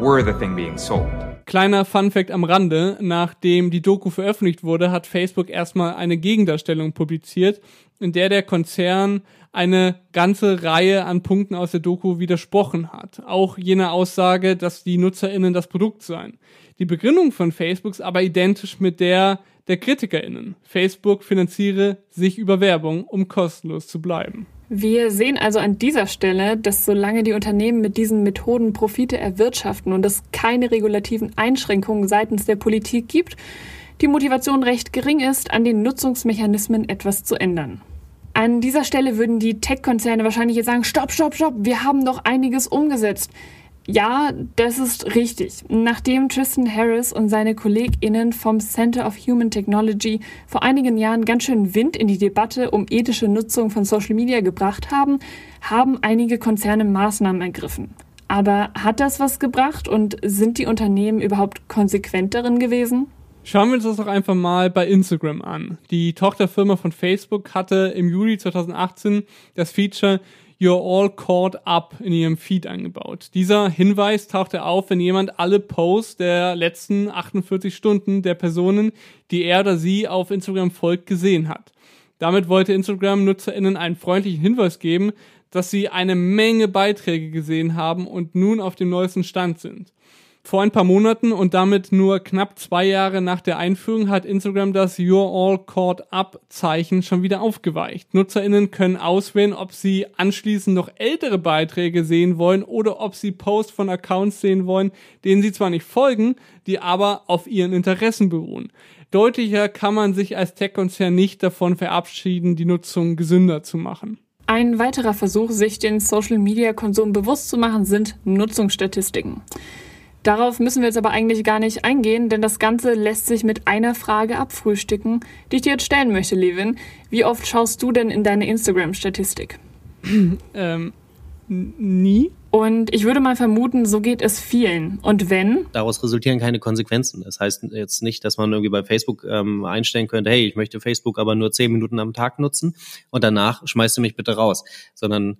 We're the thing being sold. Kleiner Funfact am Rande, nachdem die Doku veröffentlicht wurde, hat Facebook erstmal eine Gegendarstellung publiziert, in der der Konzern eine ganze Reihe an Punkten aus der Doku widersprochen hat. Auch jener Aussage, dass die NutzerInnen das Produkt seien. Die Begründung von Facebook ist aber identisch mit der der KritikerInnen. Facebook finanziere sich über Werbung, um kostenlos zu bleiben. Wir sehen also an dieser Stelle, dass solange die Unternehmen mit diesen Methoden Profite erwirtschaften und es keine regulativen Einschränkungen seitens der Politik gibt, die Motivation recht gering ist, an den Nutzungsmechanismen etwas zu ändern. An dieser Stelle würden die Tech-Konzerne wahrscheinlich jetzt sagen, stopp, stopp, stopp, wir haben doch einiges umgesetzt. Ja, das ist richtig. Nachdem Tristan Harris und seine KollegInnen vom Center of Human Technology vor einigen Jahren ganz schön Wind in die Debatte um ethische Nutzung von Social Media gebracht haben, haben einige Konzerne Maßnahmen ergriffen. Aber hat das was gebracht und sind die Unternehmen überhaupt konsequent darin gewesen? Schauen wir uns das doch einfach mal bei Instagram an. Die Tochterfirma von Facebook hatte im Juli 2018 das Feature You're all caught up in ihrem Feed eingebaut. Dieser Hinweis tauchte auf, wenn jemand alle Posts der letzten 48 Stunden der Personen, die er oder sie auf Instagram folgt, gesehen hat. Damit wollte Instagram-NutzerInnen einen freundlichen Hinweis geben, dass sie eine Menge Beiträge gesehen haben und nun auf dem neuesten Stand sind. Vor ein paar Monaten und damit nur knapp zwei Jahre nach der Einführung hat Instagram das You're All Caught Up Zeichen schon wieder aufgeweicht. NutzerInnen können auswählen, ob sie anschließend noch ältere Beiträge sehen wollen oder ob sie Posts von Accounts sehen wollen, denen sie zwar nicht folgen, die aber auf ihren Interessen beruhen. Deutlicher kann man sich als Tech-Konzern nicht davon verabschieden, die Nutzung gesünder zu machen. Ein weiterer Versuch, sich den Social-Media-Konsum bewusst zu machen, sind Nutzungsstatistiken. Darauf müssen wir jetzt aber eigentlich gar nicht eingehen, denn das Ganze lässt sich mit einer Frage abfrühstücken, die ich dir jetzt stellen möchte, Levin. Wie oft schaust du denn in deine Instagram-Statistik? ähm, nie. Und ich würde mal vermuten, so geht es vielen. Und wenn? Daraus resultieren keine Konsequenzen. Das heißt jetzt nicht, dass man irgendwie bei Facebook ähm, einstellen könnte, hey, ich möchte Facebook aber nur zehn Minuten am Tag nutzen und danach schmeißt du mich bitte raus. Sondern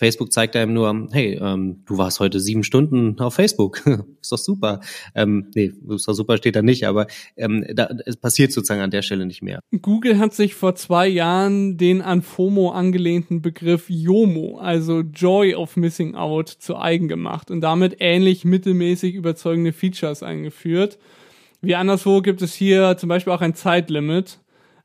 Facebook zeigt einem nur, hey, ähm, du warst heute sieben Stunden auf Facebook. ist doch super. Ähm, nee, ist doch super steht da nicht, aber ähm, da, es passiert sozusagen an der Stelle nicht mehr. Google hat sich vor zwei Jahren den an FOMO angelehnten Begriff YOMO, also Joy of Missing Out, zu eigen gemacht und damit ähnlich mittelmäßig überzeugende Features eingeführt. Wie anderswo gibt es hier zum Beispiel auch ein Zeitlimit.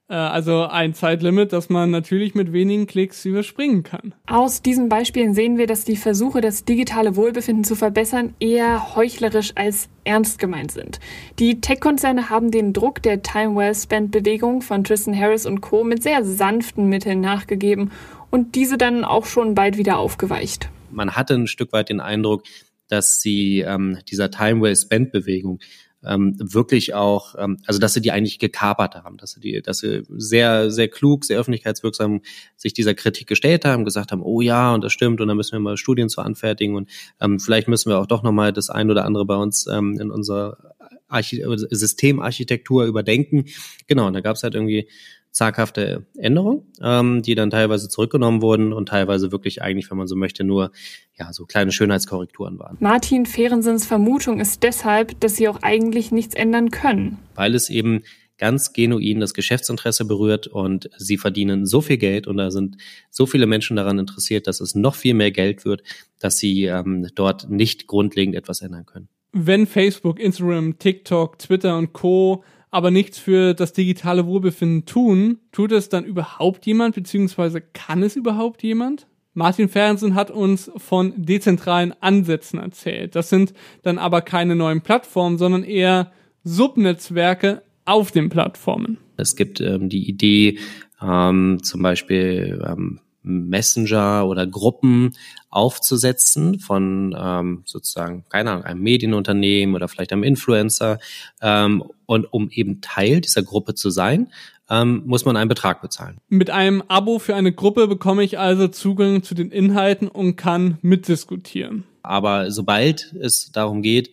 Äh, also ein Zeitlimit, das man natürlich mit wenigen Klicks überspringen kann. Aus diesen Beispielen sehen wir, dass die Versuche, das digitale Wohlbefinden zu verbessern, eher heuchlerisch als ernst gemeint sind. Die Tech-Konzerne haben den Druck der Time Well Spent Bewegung von Tristan Harris und Co. mit sehr sanften Mitteln nachgegeben und diese dann auch schon bald wieder aufgeweicht. Man hatte ein Stück weit den Eindruck, dass sie ähm, dieser Time Well Spent Bewegung ähm, wirklich auch, ähm, also dass sie die eigentlich gekapert haben, dass sie die, dass sie sehr, sehr klug, sehr öffentlichkeitswirksam sich dieser Kritik gestellt haben, gesagt haben, oh ja, und das stimmt, und dann müssen wir mal Studien zu anfertigen und ähm, vielleicht müssen wir auch doch nochmal das ein oder andere bei uns ähm, in unserer Archi Systemarchitektur überdenken. Genau, und da gab es halt irgendwie zaghafte Änderungen, ähm, die dann teilweise zurückgenommen wurden und teilweise wirklich eigentlich, wenn man so möchte, nur ja so kleine Schönheitskorrekturen waren. Martin Fehrensens Vermutung ist deshalb, dass sie auch eigentlich nichts ändern können. Weil es eben ganz genuin das Geschäftsinteresse berührt und sie verdienen so viel Geld und da sind so viele Menschen daran interessiert, dass es noch viel mehr Geld wird, dass sie ähm, dort nicht grundlegend etwas ändern können. Wenn Facebook, Instagram, TikTok, Twitter und Co aber nichts für das digitale Wohlbefinden tun, tut es dann überhaupt jemand, beziehungsweise kann es überhaupt jemand? Martin Fernsehen hat uns von dezentralen Ansätzen erzählt. Das sind dann aber keine neuen Plattformen, sondern eher Subnetzwerke auf den Plattformen. Es gibt ähm, die Idee, ähm, zum Beispiel ähm, Messenger oder Gruppen aufzusetzen von ähm, sozusagen, keine Ahnung, einem Medienunternehmen oder vielleicht einem Influencer. Ähm, und um eben Teil dieser Gruppe zu sein, ähm, muss man einen Betrag bezahlen. Mit einem Abo für eine Gruppe bekomme ich also Zugang zu den Inhalten und kann mitdiskutieren. Aber sobald es darum geht,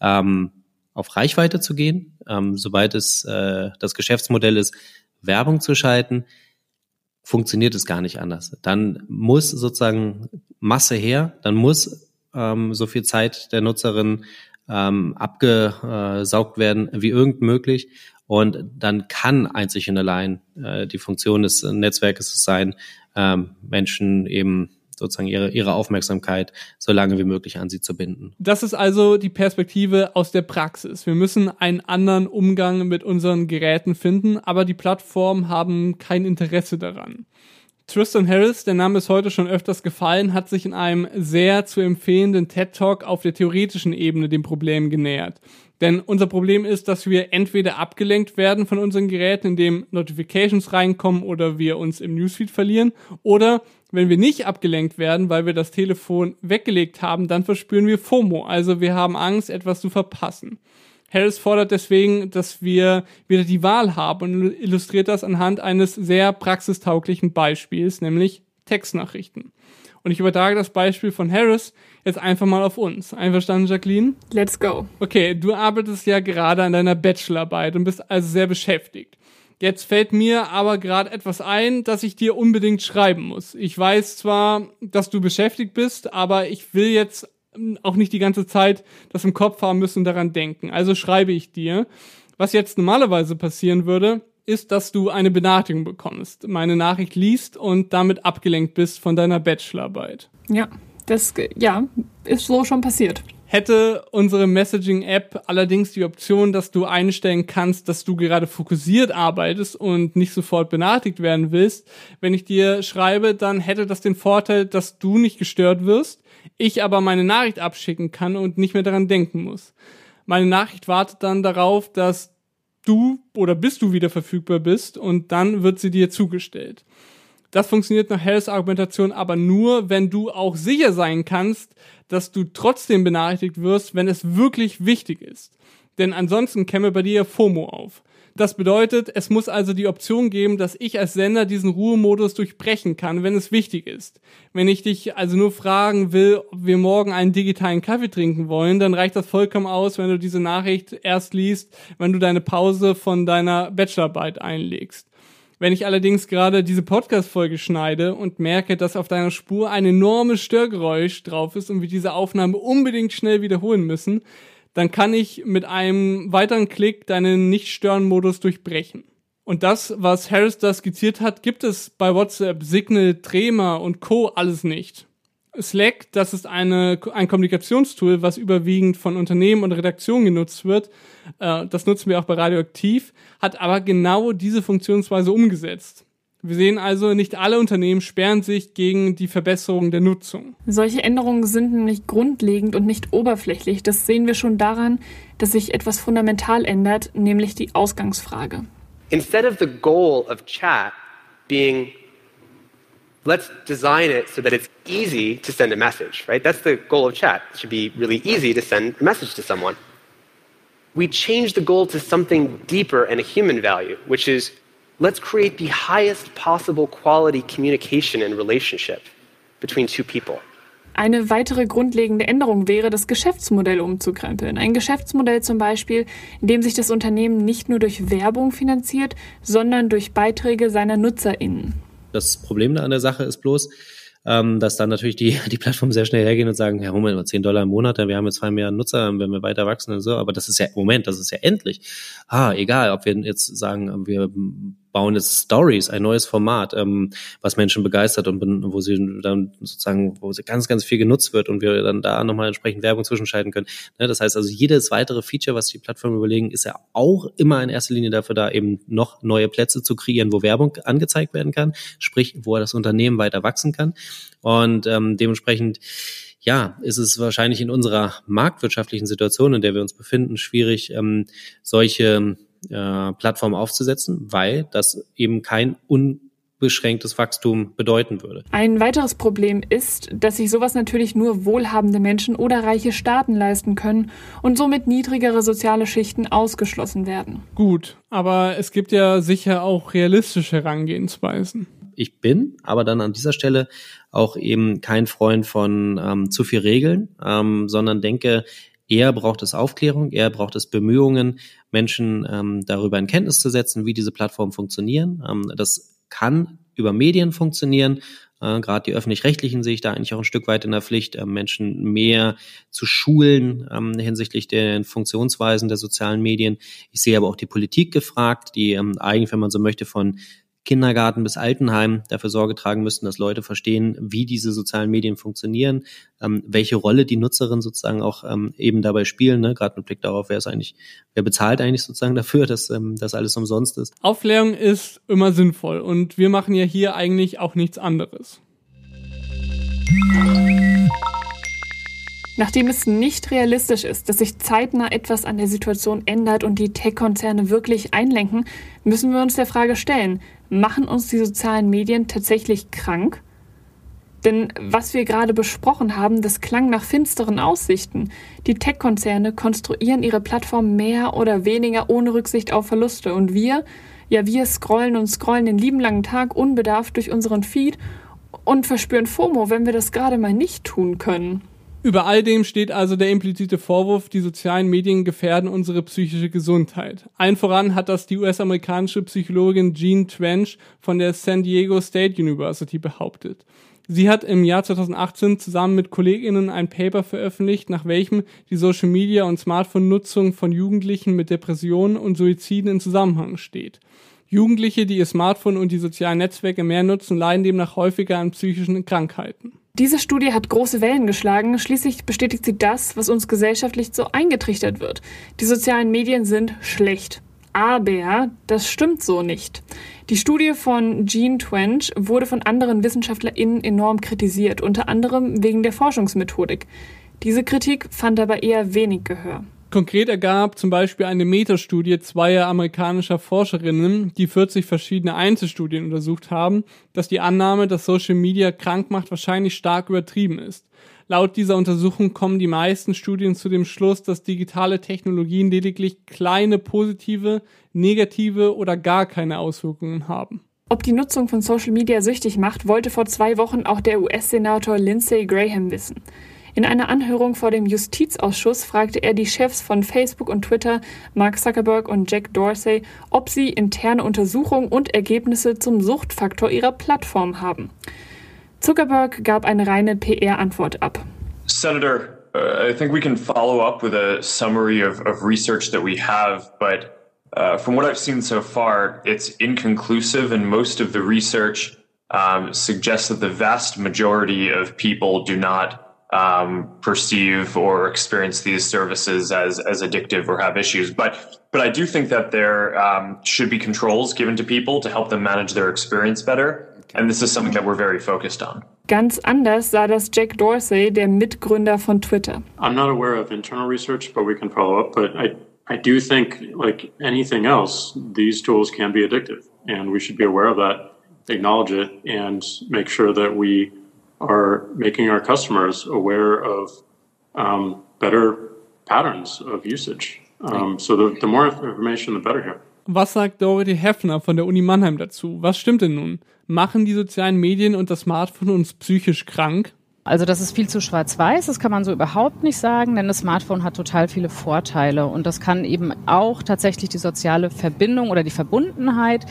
ähm, auf Reichweite zu gehen, ähm, sobald es äh, das Geschäftsmodell ist, Werbung zu schalten, funktioniert es gar nicht anders. Dann muss sozusagen Masse her, dann muss ähm, so viel Zeit der Nutzerin ähm, abgesaugt werden wie irgend möglich. Und dann kann einzig und allein äh, die Funktion des Netzwerkes sein, ähm, Menschen eben sozusagen ihre, ihre Aufmerksamkeit so lange wie möglich an sie zu binden. Das ist also die Perspektive aus der Praxis. Wir müssen einen anderen Umgang mit unseren Geräten finden, aber die Plattformen haben kein Interesse daran. Tristan Harris, der Name ist heute schon öfters gefallen, hat sich in einem sehr zu empfehlenden TED Talk auf der theoretischen Ebene dem Problem genähert. Denn unser Problem ist, dass wir entweder abgelenkt werden von unseren Geräten, indem Notifications reinkommen oder wir uns im Newsfeed verlieren, oder wenn wir nicht abgelenkt werden, weil wir das Telefon weggelegt haben, dann verspüren wir FOMO, also wir haben Angst, etwas zu verpassen. Harris fordert deswegen, dass wir wieder die Wahl haben und illustriert das anhand eines sehr praxistauglichen Beispiels, nämlich Textnachrichten. Und ich übertrage das Beispiel von Harris jetzt einfach mal auf uns. Einverstanden, Jacqueline? Let's go. Okay, du arbeitest ja gerade an deiner Bachelorarbeit und bist also sehr beschäftigt. Jetzt fällt mir aber gerade etwas ein, das ich dir unbedingt schreiben muss. Ich weiß zwar, dass du beschäftigt bist, aber ich will jetzt auch nicht die ganze Zeit das im Kopf haben müssen und daran denken. Also schreibe ich dir. Was jetzt normalerweise passieren würde, ist, dass du eine Benachrichtigung bekommst, meine Nachricht liest und damit abgelenkt bist von deiner Bachelorarbeit. Ja, das ja, ist so schon passiert. Hätte unsere Messaging-App allerdings die Option, dass du einstellen kannst, dass du gerade fokussiert arbeitest und nicht sofort benachrichtigt werden willst, wenn ich dir schreibe, dann hätte das den Vorteil, dass du nicht gestört wirst ich aber meine Nachricht abschicken kann und nicht mehr daran denken muss. Meine Nachricht wartet dann darauf, dass du oder bis du wieder verfügbar bist und dann wird sie dir zugestellt. Das funktioniert nach Hells Argumentation aber nur, wenn du auch sicher sein kannst, dass du trotzdem benachrichtigt wirst, wenn es wirklich wichtig ist. Denn ansonsten käme bei dir FOMO auf. Das bedeutet, es muss also die Option geben, dass ich als Sender diesen Ruhemodus durchbrechen kann, wenn es wichtig ist. Wenn ich dich also nur fragen will, ob wir morgen einen digitalen Kaffee trinken wollen, dann reicht das vollkommen aus, wenn du diese Nachricht erst liest, wenn du deine Pause von deiner Bachelorarbeit einlegst. Wenn ich allerdings gerade diese Podcast-Folge schneide und merke, dass auf deiner Spur ein enormes Störgeräusch drauf ist und wir diese Aufnahme unbedingt schnell wiederholen müssen, dann kann ich mit einem weiteren Klick deinen Nicht-Stören-Modus durchbrechen. Und das, was Harris da skizziert hat, gibt es bei WhatsApp, Signal, Trema und Co. alles nicht. Slack, das ist eine, ein Kommunikationstool, was überwiegend von Unternehmen und Redaktionen genutzt wird. Äh, das nutzen wir auch bei Radioaktiv, hat aber genau diese Funktionsweise umgesetzt. Wir sehen also, nicht alle Unternehmen sperren sich gegen die Verbesserung der Nutzung. Solche Änderungen sind nämlich grundlegend und nicht oberflächlich. Das sehen wir schon daran, dass sich etwas fundamental ändert, nämlich die Ausgangsfrage. Instead of the goal of chat being let's design it so that it's easy to send a message, right? That's the goal of chat. It should be really easy to send a message to someone. We change the goal to something deeper and a human value, which is let's create the highest possible quality communication and relationship between two people. Eine weitere grundlegende Änderung wäre, das Geschäftsmodell umzukrempeln. Ein Geschäftsmodell zum Beispiel, in dem sich das Unternehmen nicht nur durch Werbung finanziert, sondern durch Beiträge seiner NutzerInnen. Das Problem an der Sache ist bloß, ähm, dass dann natürlich die, die Plattformen sehr schnell hergehen und sagen, ja, Moment mal, 10 Dollar im Monat, wir haben jetzt zwei mehr Nutzer, wenn wir weiter wachsen und so, aber das ist ja, Moment, das ist ja endlich. Ah, egal, ob wir jetzt sagen, wir bauen jetzt Stories, ein neues Format, ähm, was Menschen begeistert und wo sie dann sozusagen, wo sie ganz, ganz viel genutzt wird und wir dann da nochmal entsprechend Werbung zwischenschalten können. Ne, das heißt also, jedes weitere Feature, was die Plattformen überlegen, ist ja auch immer in erster Linie dafür da, eben noch neue Plätze zu kreieren, wo Werbung angezeigt werden kann, sprich, wo das Unternehmen weiter wachsen kann. Und ähm, dementsprechend ja, ist es wahrscheinlich in unserer marktwirtschaftlichen Situation, in der wir uns befinden, schwierig, ähm, solche äh, Plattform aufzusetzen, weil das eben kein unbeschränktes Wachstum bedeuten würde. Ein weiteres Problem ist, dass sich sowas natürlich nur wohlhabende Menschen oder reiche Staaten leisten können und somit niedrigere soziale Schichten ausgeschlossen werden. Gut, aber es gibt ja sicher auch realistische Herangehensweisen. Ich bin aber dann an dieser Stelle auch eben kein Freund von ähm, zu viel Regeln, ähm, sondern denke, Eher braucht es Aufklärung, eher braucht es Bemühungen, Menschen ähm, darüber in Kenntnis zu setzen, wie diese Plattformen funktionieren. Ähm, das kann über Medien funktionieren, Äh, Gerade die öffentlich-rechtlichen sehe ich da eigentlich auch ein Stück weit in der Pflicht, äh, Menschen mehr zu schulen ähm, hinsichtlich der Funktionsweisen der sozialen Medien. Ich sehe aber auch die Politik gefragt, die ähm, eigentlich, wenn man so möchte, von Kindergarten bis Altenheim dafür Sorge tragen müssen, dass Leute verstehen, wie diese sozialen Medien funktionieren, ähm, welche Rolle die Nutzerinnen sozusagen auch ähm, eben dabei spielen, ne? gerade mit Blick darauf, wer ist eigentlich, wer bezahlt eigentlich sozusagen dafür, dass ähm, das alles umsonst ist. Aufklärung ist immer sinnvoll und wir machen ja hier eigentlich auch nichts anderes. Nachdem es nicht realistisch ist, dass sich zeitnah etwas an der Situation ändert und die Tech-Konzerne wirklich einlenken, müssen wir uns der Frage stellen, machen uns die sozialen Medien tatsächlich krank? Denn was wir gerade besprochen haben, das klang nach finsteren Aussichten. Die Tech-Konzerne konstruieren ihre Plattform mehr oder weniger ohne Rücksicht auf Verluste. Und wir, ja, wir scrollen und scrollen den lieben langen Tag unbedarft durch unseren Feed und verspüren FOMO, wenn wir das gerade mal nicht tun können. Über all dem steht also der implizite Vorwurf, die sozialen Medien gefährden unsere psychische Gesundheit. Allen voran hat das die US-amerikanische Psychologin Jean Trench von der San Diego State University behauptet. Sie hat im Jahr 2018 zusammen mit KollegInnen ein Paper veröffentlicht, nach welchem die Social Media und Smartphone-Nutzung von Jugendlichen mit Depressionen und Suiziden in Zusammenhang steht. Jugendliche, die ihr Smartphone und die sozialen Netzwerke mehr nutzen, leiden demnach häufiger an psychischen Krankheiten. Diese Studie hat große Wellen geschlagen. Schließlich bestätigt sie das, was uns gesellschaftlich so eingetrichtert wird. Die sozialen Medien sind schlecht. Aber das stimmt so nicht. Die Studie von Jean Twenge wurde von anderen WissenschaftlerInnen enorm kritisiert, unter anderem wegen der Forschungsmethodik. Diese Kritik fand aber eher wenig Gehör. Konkret ergab zum Beispiel eine Metastudie zweier amerikanischer Forscherinnen, die 40 verschiedene Einzelstudien untersucht haben, dass die Annahme, dass Social Media krank macht, wahrscheinlich stark übertrieben ist. Laut dieser Untersuchung kommen die meisten Studien zu dem Schluss, dass digitale Technologien lediglich kleine positive, negative oder gar keine Auswirkungen haben. Ob die Nutzung von Social Media süchtig macht, wollte vor zwei Wochen auch der US-Senator Lindsey Graham wissen. In einer Anhörung vor dem Justizausschuss fragte er die Chefs von Facebook und Twitter, Mark Zuckerberg und Jack Dorsey, ob sie interne Untersuchungen und Ergebnisse zum Suchtfaktor ihrer Plattform haben. Zuckerberg gab eine reine PR-Antwort ab. Senator, uh, I think we can follow up with a summary of, of research that we have, but uh, from what I've seen so far, it's inconclusive, and most of the research um, suggests that the vast majority of people do not um, perceive or experience these services as as addictive or have issues. But but I do think that there um, should be controls given to people to help them manage their experience better. And this is something that we're very focused on. Ganz anders sah das Jack Dorsey, der Mitgründer von Twitter. I'm not aware of internal research, but we can follow up. But I, I do think, like anything else, these tools can be addictive, and we should be aware of that, acknowledge it, and make sure that we are making our customers aware of um, better patterns of usage. Um, so the, the more information, the better here. Was sagt Dorothy Heffner von der Uni Mannheim dazu? Was stimmt denn nun? Machen die sozialen Medien und das Smartphone uns psychisch krank? Also das ist viel zu schwarz-weiß, das kann man so überhaupt nicht sagen, denn das Smartphone hat total viele Vorteile und das kann eben auch tatsächlich die soziale Verbindung oder die Verbundenheit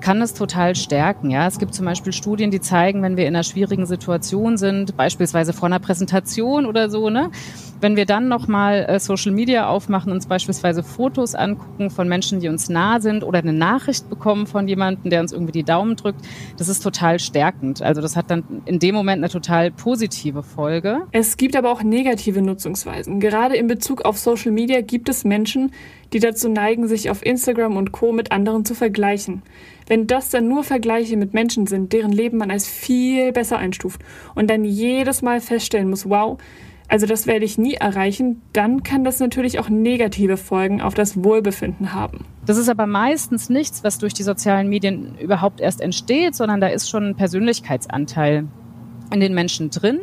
kann es total stärken. Ja, es gibt zum Beispiel Studien, die zeigen, wenn wir in einer schwierigen Situation sind, beispielsweise vor einer Präsentation oder so, ne, wenn wir dann nochmal äh, Social Media aufmachen, uns beispielsweise Fotos angucken von Menschen, die uns nah sind oder eine Nachricht bekommen von jemandem, der uns irgendwie die Daumen drückt, das ist total stärkend. Also das hat dann in dem Moment eine total positive Folge. Es gibt aber auch negative Nutzungsweisen. Gerade in Bezug auf Social Media gibt es Menschen, die dazu neigen, sich auf Instagram und Co mit anderen zu vergleichen. Wenn das dann nur Vergleiche mit Menschen sind, deren Leben man als viel besser einstuft und dann jedes Mal feststellen muss, wow, also das werde ich nie erreichen, dann kann das natürlich auch negative Folgen auf das Wohlbefinden haben. Das ist aber meistens nichts, was durch die sozialen Medien überhaupt erst entsteht, sondern da ist schon ein Persönlichkeitsanteil in den Menschen drin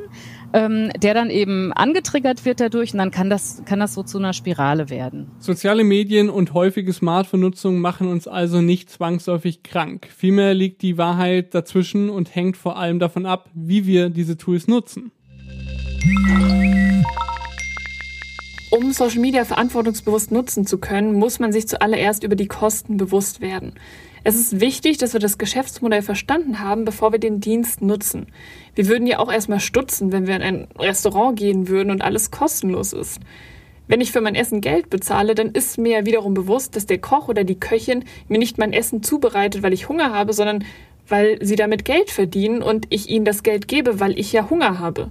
ähm, der dann eben angetriggert wird dadurch und dann kann das, kann das so zu einer Spirale werden. Soziale Medien und häufige Smartphone-Nutzung machen uns also nicht zwangsläufig krank. Vielmehr liegt die Wahrheit dazwischen und hängt vor allem davon ab, wie wir diese Tools nutzen. Um Social Media verantwortungsbewusst nutzen zu können, muss man sich zuallererst über die Kosten bewusst werden. Es ist wichtig, dass wir das Geschäftsmodell verstanden haben, bevor wir den Dienst nutzen. Wir würden ja auch erstmal stutzen, wenn wir in ein Restaurant gehen würden und alles kostenlos ist. Wenn ich für mein Essen Geld bezahle, dann ist mir wiederum bewusst, dass der Koch oder die Köchin mir nicht mein Essen zubereitet, weil ich Hunger habe, sondern weil sie damit Geld verdienen und ich ihnen das Geld gebe, weil ich ja Hunger habe.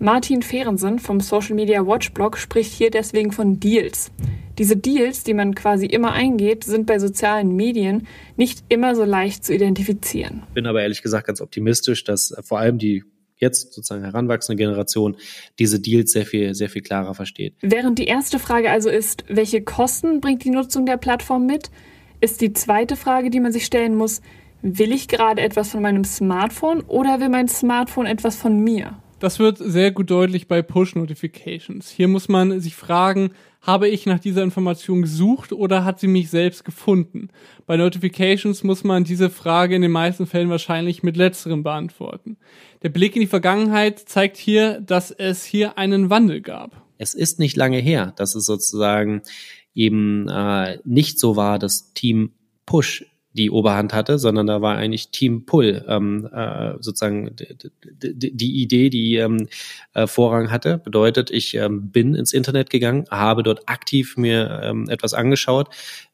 Martin Fehrensen vom Social Media Watch Blog spricht hier deswegen von Deals. Diese Deals, die man quasi immer eingeht, sind bei sozialen Medien nicht immer so leicht zu identifizieren. Bin aber ehrlich gesagt ganz optimistisch, dass vor allem die jetzt sozusagen heranwachsende Generation diese Deals sehr viel, sehr viel klarer versteht. Während die erste Frage also ist, welche Kosten bringt die Nutzung der Plattform mit, ist die zweite Frage, die man sich stellen muss, will ich gerade etwas von meinem Smartphone oder will mein Smartphone etwas von mir? Das wird sehr gut deutlich bei Push-Notifications. Hier muss man sich fragen, habe ich nach dieser Information gesucht oder hat sie mich selbst gefunden? Bei Notifications muss man diese Frage in den meisten Fällen wahrscheinlich mit letzterem beantworten. Der Blick in die Vergangenheit zeigt hier, dass es hier einen Wandel gab. Es ist nicht lange her, dass es sozusagen eben äh, nicht so war, dass Team Push die Oberhand hatte, sondern da war eigentlich Team Pull ähm, äh, sozusagen die Idee, die ähm, äh, Vorrang hatte. Bedeutet, ich ähm, bin ins Internet gegangen, habe dort aktiv mir ähm, etwas angeschaut,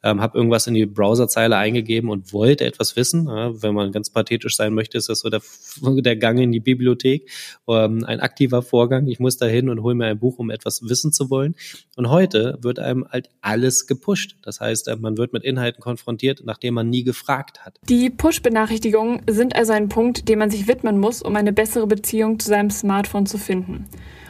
ähm, habe irgendwas in die Browserzeile eingegeben und wollte etwas wissen. Ja, wenn man ganz pathetisch sein möchte, ist das so der, der Gang in die Bibliothek, ähm, ein aktiver Vorgang. Ich muss da hin und hole mir ein Buch, um etwas wissen zu wollen. Und heute wird einem halt alles gepusht. Das heißt, äh, man wird mit Inhalten konfrontiert, nachdem man nie gefragt hat. Die Push-Benachrichtigungen sind also ein Punkt, dem man sich widmen muss, um eine bessere Beziehung zu seinem Smartphone zu finden.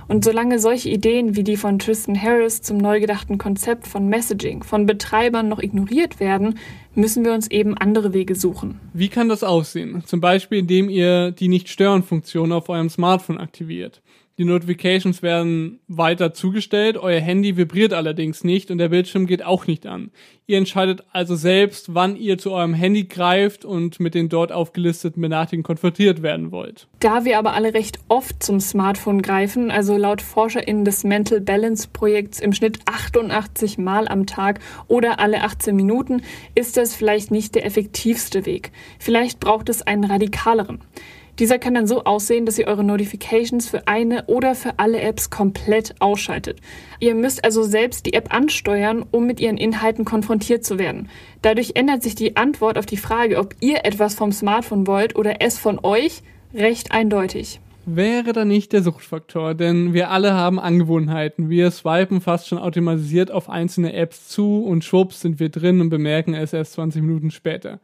Und solange solche Ideen wie die von Tristan Harris zum neu gedachten Konzept von Messaging von Betreibern noch ignoriert werden, müssen wir uns eben andere Wege suchen. Wie kann das aussehen? Zum Beispiel, indem ihr die Nicht-Stören-Funktion auf eurem Smartphone aktiviert. Die Notifications werden weiter zugestellt, euer Handy vibriert allerdings nicht und der Bildschirm geht auch nicht an. Ihr entscheidet also selbst, wann ihr zu eurem Handy greift und mit den dort aufgelisteten Benachrichtigungen konfrontiert werden wollt. Da wir aber alle recht oft zum Smartphone greifen, also laut ForscherInnen des Mental Balance Projekts im Schnitt 88 Mal am Tag oder alle 18 Minuten, ist das vielleicht nicht der effektivste Weg. Vielleicht braucht es einen radikaleren. Dieser kann dann so aussehen, dass ihr eure Notifications für eine oder für alle Apps komplett ausschaltet. Ihr müsst also selbst die App ansteuern, um mit ihren Inhalten konfrontiert zu werden. Dadurch ändert sich die Antwort auf die Frage, ob ihr etwas vom Smartphone wollt oder es von euch, recht eindeutig. Wäre da nicht der Suchtfaktor, denn wir alle haben Angewohnheiten. Wir swipen fast schon automatisiert auf einzelne Apps zu und schwupps sind wir drin und bemerken es erst 20 Minuten später.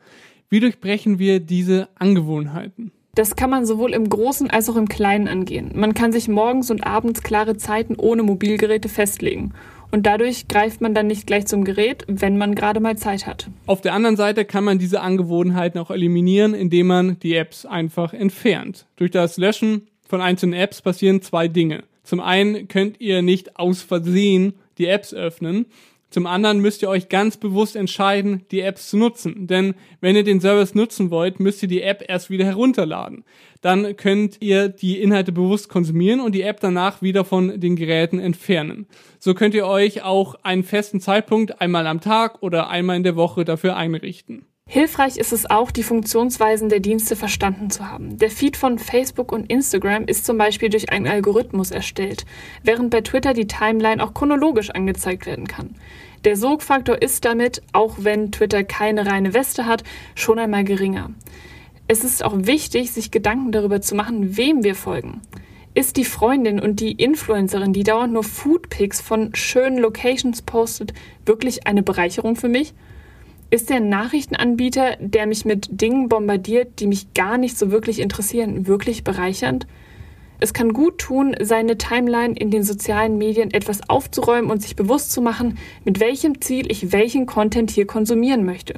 Wie durchbrechen wir diese Angewohnheiten? Das kann man sowohl im Großen als auch im Kleinen angehen. Man kann sich morgens und abends klare Zeiten ohne Mobilgeräte festlegen. Und dadurch greift man dann nicht gleich zum Gerät, wenn man gerade mal Zeit hat. Auf der anderen Seite kann man diese Angewohnheiten auch eliminieren, indem man die Apps einfach entfernt. Durch das Löschen von einzelnen Apps passieren zwei Dinge. Zum einen könnt ihr nicht aus Versehen die Apps öffnen. Zum anderen müsst ihr euch ganz bewusst entscheiden, die Apps zu nutzen. Denn wenn ihr den Service nutzen wollt, müsst ihr die App erst wieder herunterladen. Dann könnt ihr die Inhalte bewusst konsumieren und die App danach wieder von den Geräten entfernen. So könnt ihr euch auch einen festen Zeitpunkt einmal am Tag oder einmal in der Woche dafür einrichten. Hilfreich ist es auch, die Funktionsweisen der Dienste verstanden zu haben. Der Feed von Facebook und Instagram ist zum Beispiel durch einen Algorithmus erstellt, während bei Twitter die Timeline auch chronologisch angezeigt werden kann. Der Sogfaktor ist damit, auch wenn Twitter keine reine Weste hat, schon einmal geringer. Es ist auch wichtig, sich Gedanken darüber zu machen, wem wir folgen. Ist die Freundin und die Influencerin, die dauernd nur Foodpics von schönen Locations postet, wirklich eine Bereicherung für mich? Ist der Nachrichtenanbieter, der mich mit Dingen bombardiert, die mich gar nicht so wirklich interessieren, wirklich bereichernd? Es kann gut tun, seine Timeline in den sozialen Medien etwas aufzuräumen und sich bewusst zu machen, mit welchem Ziel ich welchen Content hier konsumieren möchte.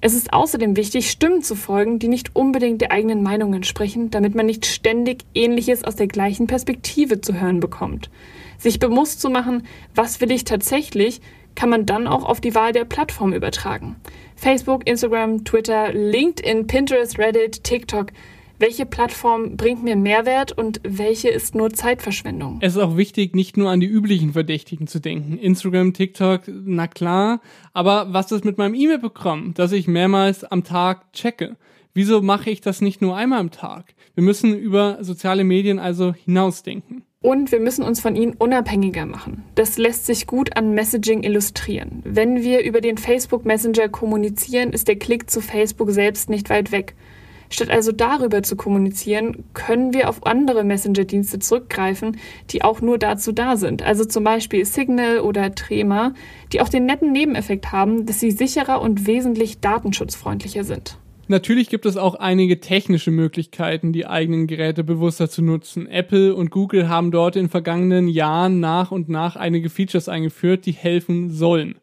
Es ist außerdem wichtig, Stimmen zu folgen, die nicht unbedingt der eigenen Meinung entsprechen, damit man nicht ständig Ähnliches aus der gleichen Perspektive zu hören bekommt. Sich bewusst zu machen, was will ich tatsächlich, kann man dann auch auf die Wahl der Plattform übertragen. Facebook, Instagram, Twitter, LinkedIn, Pinterest, Reddit, TikTok. Welche Plattform bringt mir Mehrwert und welche ist nur Zeitverschwendung? Es ist auch wichtig, nicht nur an die üblichen Verdächtigen zu denken. Instagram, TikTok, na klar. Aber was ist mit meinem E-Mail-Programm, das ich mehrmals am Tag checke? Wieso mache ich das nicht nur einmal am Tag? Wir müssen über soziale Medien also hinausdenken. Und wir müssen uns von ihnen unabhängiger machen. Das lässt sich gut an Messaging illustrieren. Wenn wir über den Facebook Messenger kommunizieren, ist der Klick zu Facebook selbst nicht weit weg. Statt also darüber zu kommunizieren, können wir auf andere Messenger-Dienste zurückgreifen, die auch nur dazu da sind. Also zum Beispiel Signal oder Trema, die auch den netten Nebeneffekt haben, dass sie sicherer und wesentlich datenschutzfreundlicher sind. Natürlich gibt es auch einige technische Möglichkeiten, die eigenen Geräte bewusster zu nutzen. Apple und Google haben dort in vergangenen Jahren nach und nach einige Features eingeführt, die helfen sollen.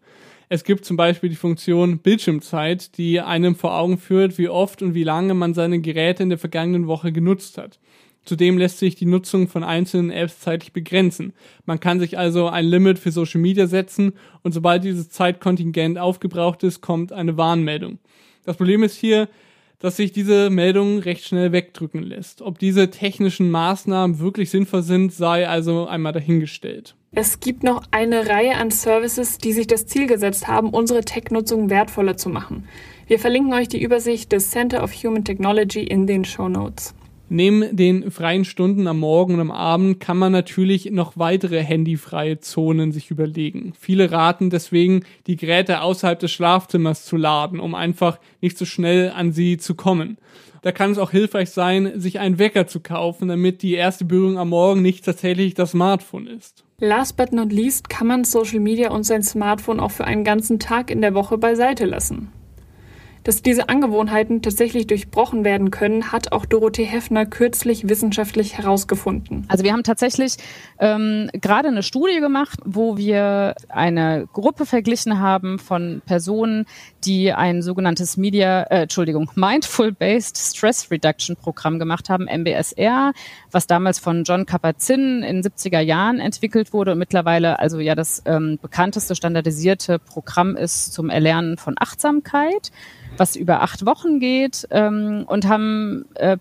Es gibt zum Beispiel die Funktion Bildschirmzeit, die einem vor Augen führt, wie oft und wie lange man seine Geräte in der vergangenen Woche genutzt hat. Zudem lässt sich die Nutzung von einzelnen Apps zeitlich begrenzen. Man kann sich also ein Limit für Social Media setzen und sobald dieses Zeitkontingent aufgebraucht ist, kommt eine Warnmeldung. Das Problem ist hier, dass sich diese Meldung recht schnell wegdrücken lässt. Ob diese technischen Maßnahmen wirklich sinnvoll sind, sei also einmal dahingestellt. Es gibt noch eine Reihe an Services, die sich das Ziel gesetzt haben, unsere Tech-Nutzung wertvoller zu machen. Wir verlinken euch die Übersicht des Center of Human Technology in den Show Notes. Neben den freien Stunden am Morgen und am Abend kann man natürlich noch weitere handyfreie Zonen sich überlegen. Viele raten deswegen, die Geräte außerhalb des Schlafzimmers zu laden, um einfach nicht so schnell an sie zu kommen. Da kann es auch hilfreich sein, sich einen Wecker zu kaufen, damit die erste Berührung am Morgen nicht tatsächlich das Smartphone ist. Last but not least kann man Social Media und sein Smartphone auch für einen ganzen Tag in der Woche beiseite lassen. Dass diese Angewohnheiten tatsächlich durchbrochen werden können, hat auch Dorothee Heffner kürzlich wissenschaftlich herausgefunden. Also wir haben tatsächlich ähm, gerade eine Studie gemacht, wo wir eine Gruppe verglichen haben von Personen, die ein sogenanntes Media, äh, Entschuldigung, Mindful-Based Stress Reduction Programm gemacht haben, MBSR, was damals von John Kabat-Zinn in 70er Jahren entwickelt wurde und mittlerweile also ja das ähm, bekannteste standardisierte Programm ist zum Erlernen von Achtsamkeit was über acht Wochen geht ähm, und haben äh,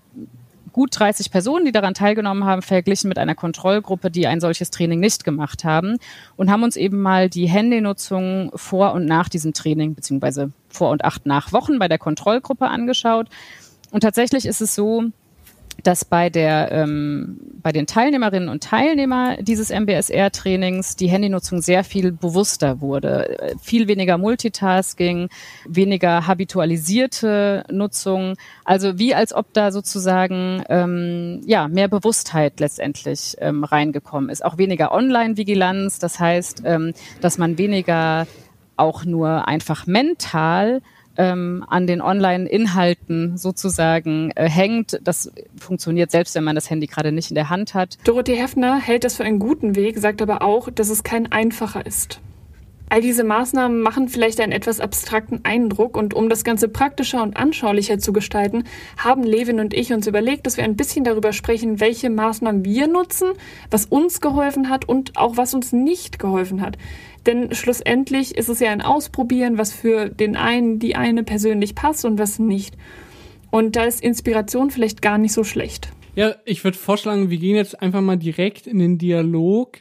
gut 30 Personen, die daran teilgenommen haben, verglichen mit einer Kontrollgruppe, die ein solches Training nicht gemacht haben und haben uns eben mal die Handynutzung vor und nach diesem Training beziehungsweise vor und acht nach Wochen bei der Kontrollgruppe angeschaut. Und tatsächlich ist es so, dass bei der ähm, bei den Teilnehmerinnen und Teilnehmern dieses MBSR-Trainings die Handynutzung sehr viel bewusster wurde, viel weniger Multitasking, weniger habitualisierte Nutzung, also wie als ob da sozusagen ähm, ja mehr Bewusstheit letztendlich ähm, reingekommen ist, auch weniger Online-Vigilanz, das heißt, ähm, dass man weniger auch nur einfach mental ähm, an den Online-Inhalten sozusagen äh, hängt. Das funktioniert selbst, wenn man das Handy gerade nicht in der Hand hat. Dorothee Heffner hält das für einen guten Weg, sagt aber auch, dass es kein einfacher ist. All diese Maßnahmen machen vielleicht einen etwas abstrakten Eindruck und um das Ganze praktischer und anschaulicher zu gestalten, haben Levin und ich uns überlegt, dass wir ein bisschen darüber sprechen, welche Maßnahmen wir nutzen, was uns geholfen hat und auch was uns nicht geholfen hat. Denn schlussendlich ist es ja ein Ausprobieren, was für den einen, die eine persönlich passt und was nicht. Und da ist Inspiration vielleicht gar nicht so schlecht. Ja, ich würde vorschlagen, wir gehen jetzt einfach mal direkt in den Dialog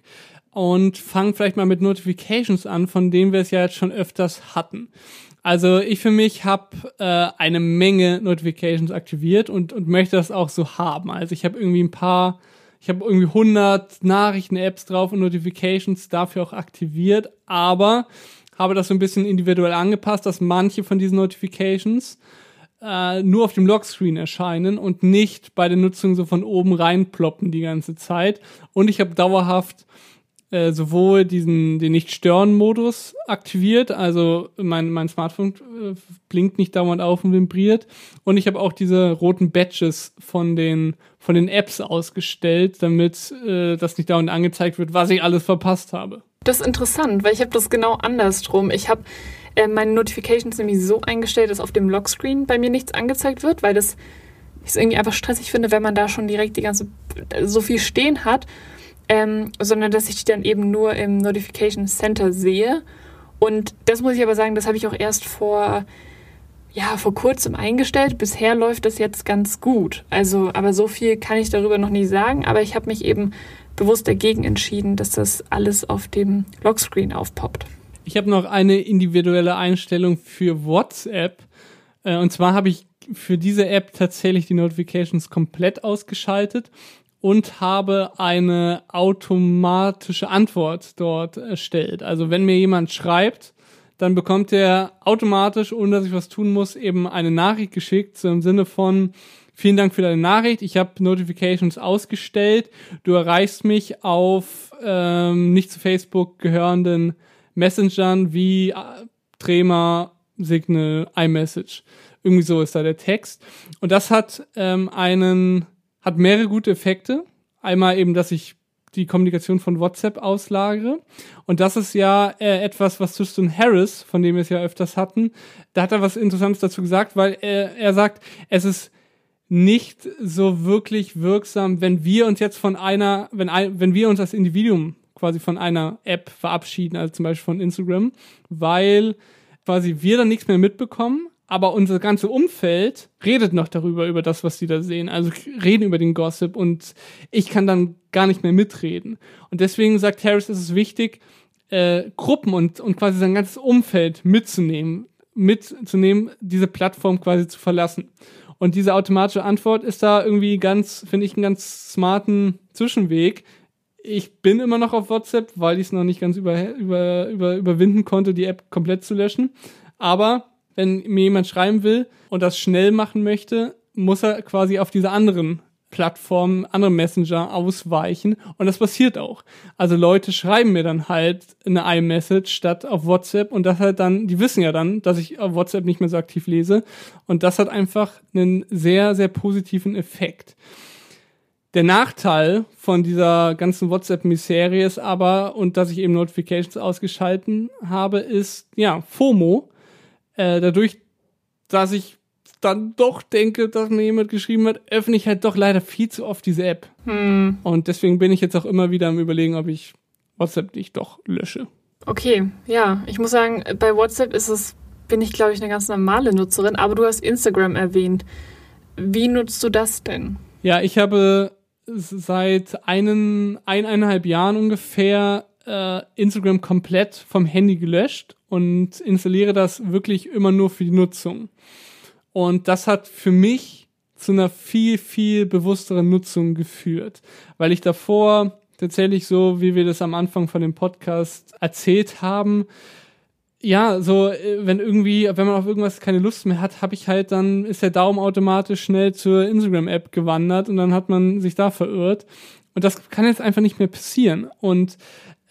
und fangen vielleicht mal mit Notifications an, von denen wir es ja jetzt schon öfters hatten. Also ich für mich habe äh, eine Menge Notifications aktiviert und, und möchte das auch so haben. Also ich habe irgendwie ein paar ich habe irgendwie 100 Nachrichten-Apps drauf und Notifications dafür auch aktiviert, aber habe das so ein bisschen individuell angepasst, dass manche von diesen Notifications äh, nur auf dem Lockscreen erscheinen und nicht bei der Nutzung so von oben reinploppen die ganze Zeit. Und ich habe dauerhaft äh, sowohl diesen den Nicht-Stören-Modus aktiviert, also mein, mein Smartphone äh, blinkt nicht dauernd auf und vibriert. Und ich habe auch diese roten Badges von den, von den Apps ausgestellt, damit äh, das nicht dauernd angezeigt wird, was ich alles verpasst habe. Das ist interessant, weil ich habe das genau andersrum. Ich habe äh, meine Notifications nämlich so eingestellt, dass auf dem Lockscreen bei mir nichts angezeigt wird, weil das ich es irgendwie einfach stressig finde, wenn man da schon direkt die ganze so viel stehen hat ähm, sondern dass ich die dann eben nur im Notification Center sehe. Und das muss ich aber sagen, das habe ich auch erst vor ja vor kurzem eingestellt. Bisher läuft das jetzt ganz gut. Also, aber so viel kann ich darüber noch nicht sagen. Aber ich habe mich eben bewusst dagegen entschieden, dass das alles auf dem Lockscreen aufpoppt. Ich habe noch eine individuelle Einstellung für WhatsApp. Äh, und zwar habe ich für diese App tatsächlich die Notifications komplett ausgeschaltet und habe eine automatische Antwort dort erstellt. Also wenn mir jemand schreibt, dann bekommt er automatisch, ohne dass ich was tun muss, eben eine Nachricht geschickt, so im Sinne von, vielen Dank für deine Nachricht, ich habe Notifications ausgestellt, du erreichst mich auf ähm, nicht zu Facebook gehörenden Messengern wie äh, Trema, Signal, iMessage. Irgendwie so ist da der Text. Und das hat ähm, einen, hat mehrere gute Effekte. Einmal eben, dass ich die Kommunikation von WhatsApp auslagere. Und das ist ja äh, etwas, was Tristan Harris, von dem wir es ja öfters hatten, da hat er was Interessantes dazu gesagt, weil er, er sagt, es ist nicht so wirklich wirksam, wenn wir uns jetzt von einer, wenn, ein, wenn wir uns als Individuum quasi von einer App verabschieden, also zum Beispiel von Instagram, weil quasi wir dann nichts mehr mitbekommen, aber unser ganzes Umfeld redet noch darüber, über das, was sie da sehen. Also reden über den Gossip und ich kann dann gar nicht mehr mitreden. Und deswegen sagt Harris, es ist wichtig, äh, Gruppen und, und quasi sein ganzes Umfeld mitzunehmen, mitzunehmen, diese Plattform quasi zu verlassen. Und diese automatische Antwort ist da irgendwie ganz, finde ich, einen ganz smarten Zwischenweg. Ich bin immer noch auf WhatsApp, weil ich es noch nicht ganz über, über, über, überwinden konnte, die App komplett zu löschen. Aber wenn mir jemand schreiben will und das schnell machen möchte, muss er quasi auf diese anderen Plattformen, andere Messenger ausweichen und das passiert auch. Also Leute schreiben mir dann halt eine iMessage statt auf WhatsApp und das halt dann, die wissen ja dann, dass ich auf WhatsApp nicht mehr so aktiv lese und das hat einfach einen sehr, sehr positiven Effekt. Der Nachteil von dieser ganzen WhatsApp-Misserie ist aber, und dass ich eben Notifications ausgeschalten habe, ist, ja, FOMO äh, dadurch, dass ich dann doch denke, dass mir jemand geschrieben hat, öffne ich halt doch leider viel zu oft diese App. Hm. Und deswegen bin ich jetzt auch immer wieder am überlegen, ob ich WhatsApp nicht doch lösche. Okay, ja, ich muss sagen, bei WhatsApp ist es, bin ich glaube ich eine ganz normale Nutzerin, aber du hast Instagram erwähnt. Wie nutzt du das denn? Ja, ich habe seit einen, eineinhalb Jahren ungefähr äh, Instagram komplett vom Handy gelöscht und installiere das wirklich immer nur für die Nutzung. Und das hat für mich zu einer viel, viel bewussteren Nutzung geführt, weil ich davor tatsächlich so, wie wir das am Anfang von dem Podcast erzählt haben, ja, so, äh, wenn irgendwie, wenn man auf irgendwas keine Lust mehr hat, habe ich halt, dann ist der Daumen automatisch schnell zur Instagram-App gewandert und dann hat man sich da verirrt. Und das kann jetzt einfach nicht mehr passieren. Und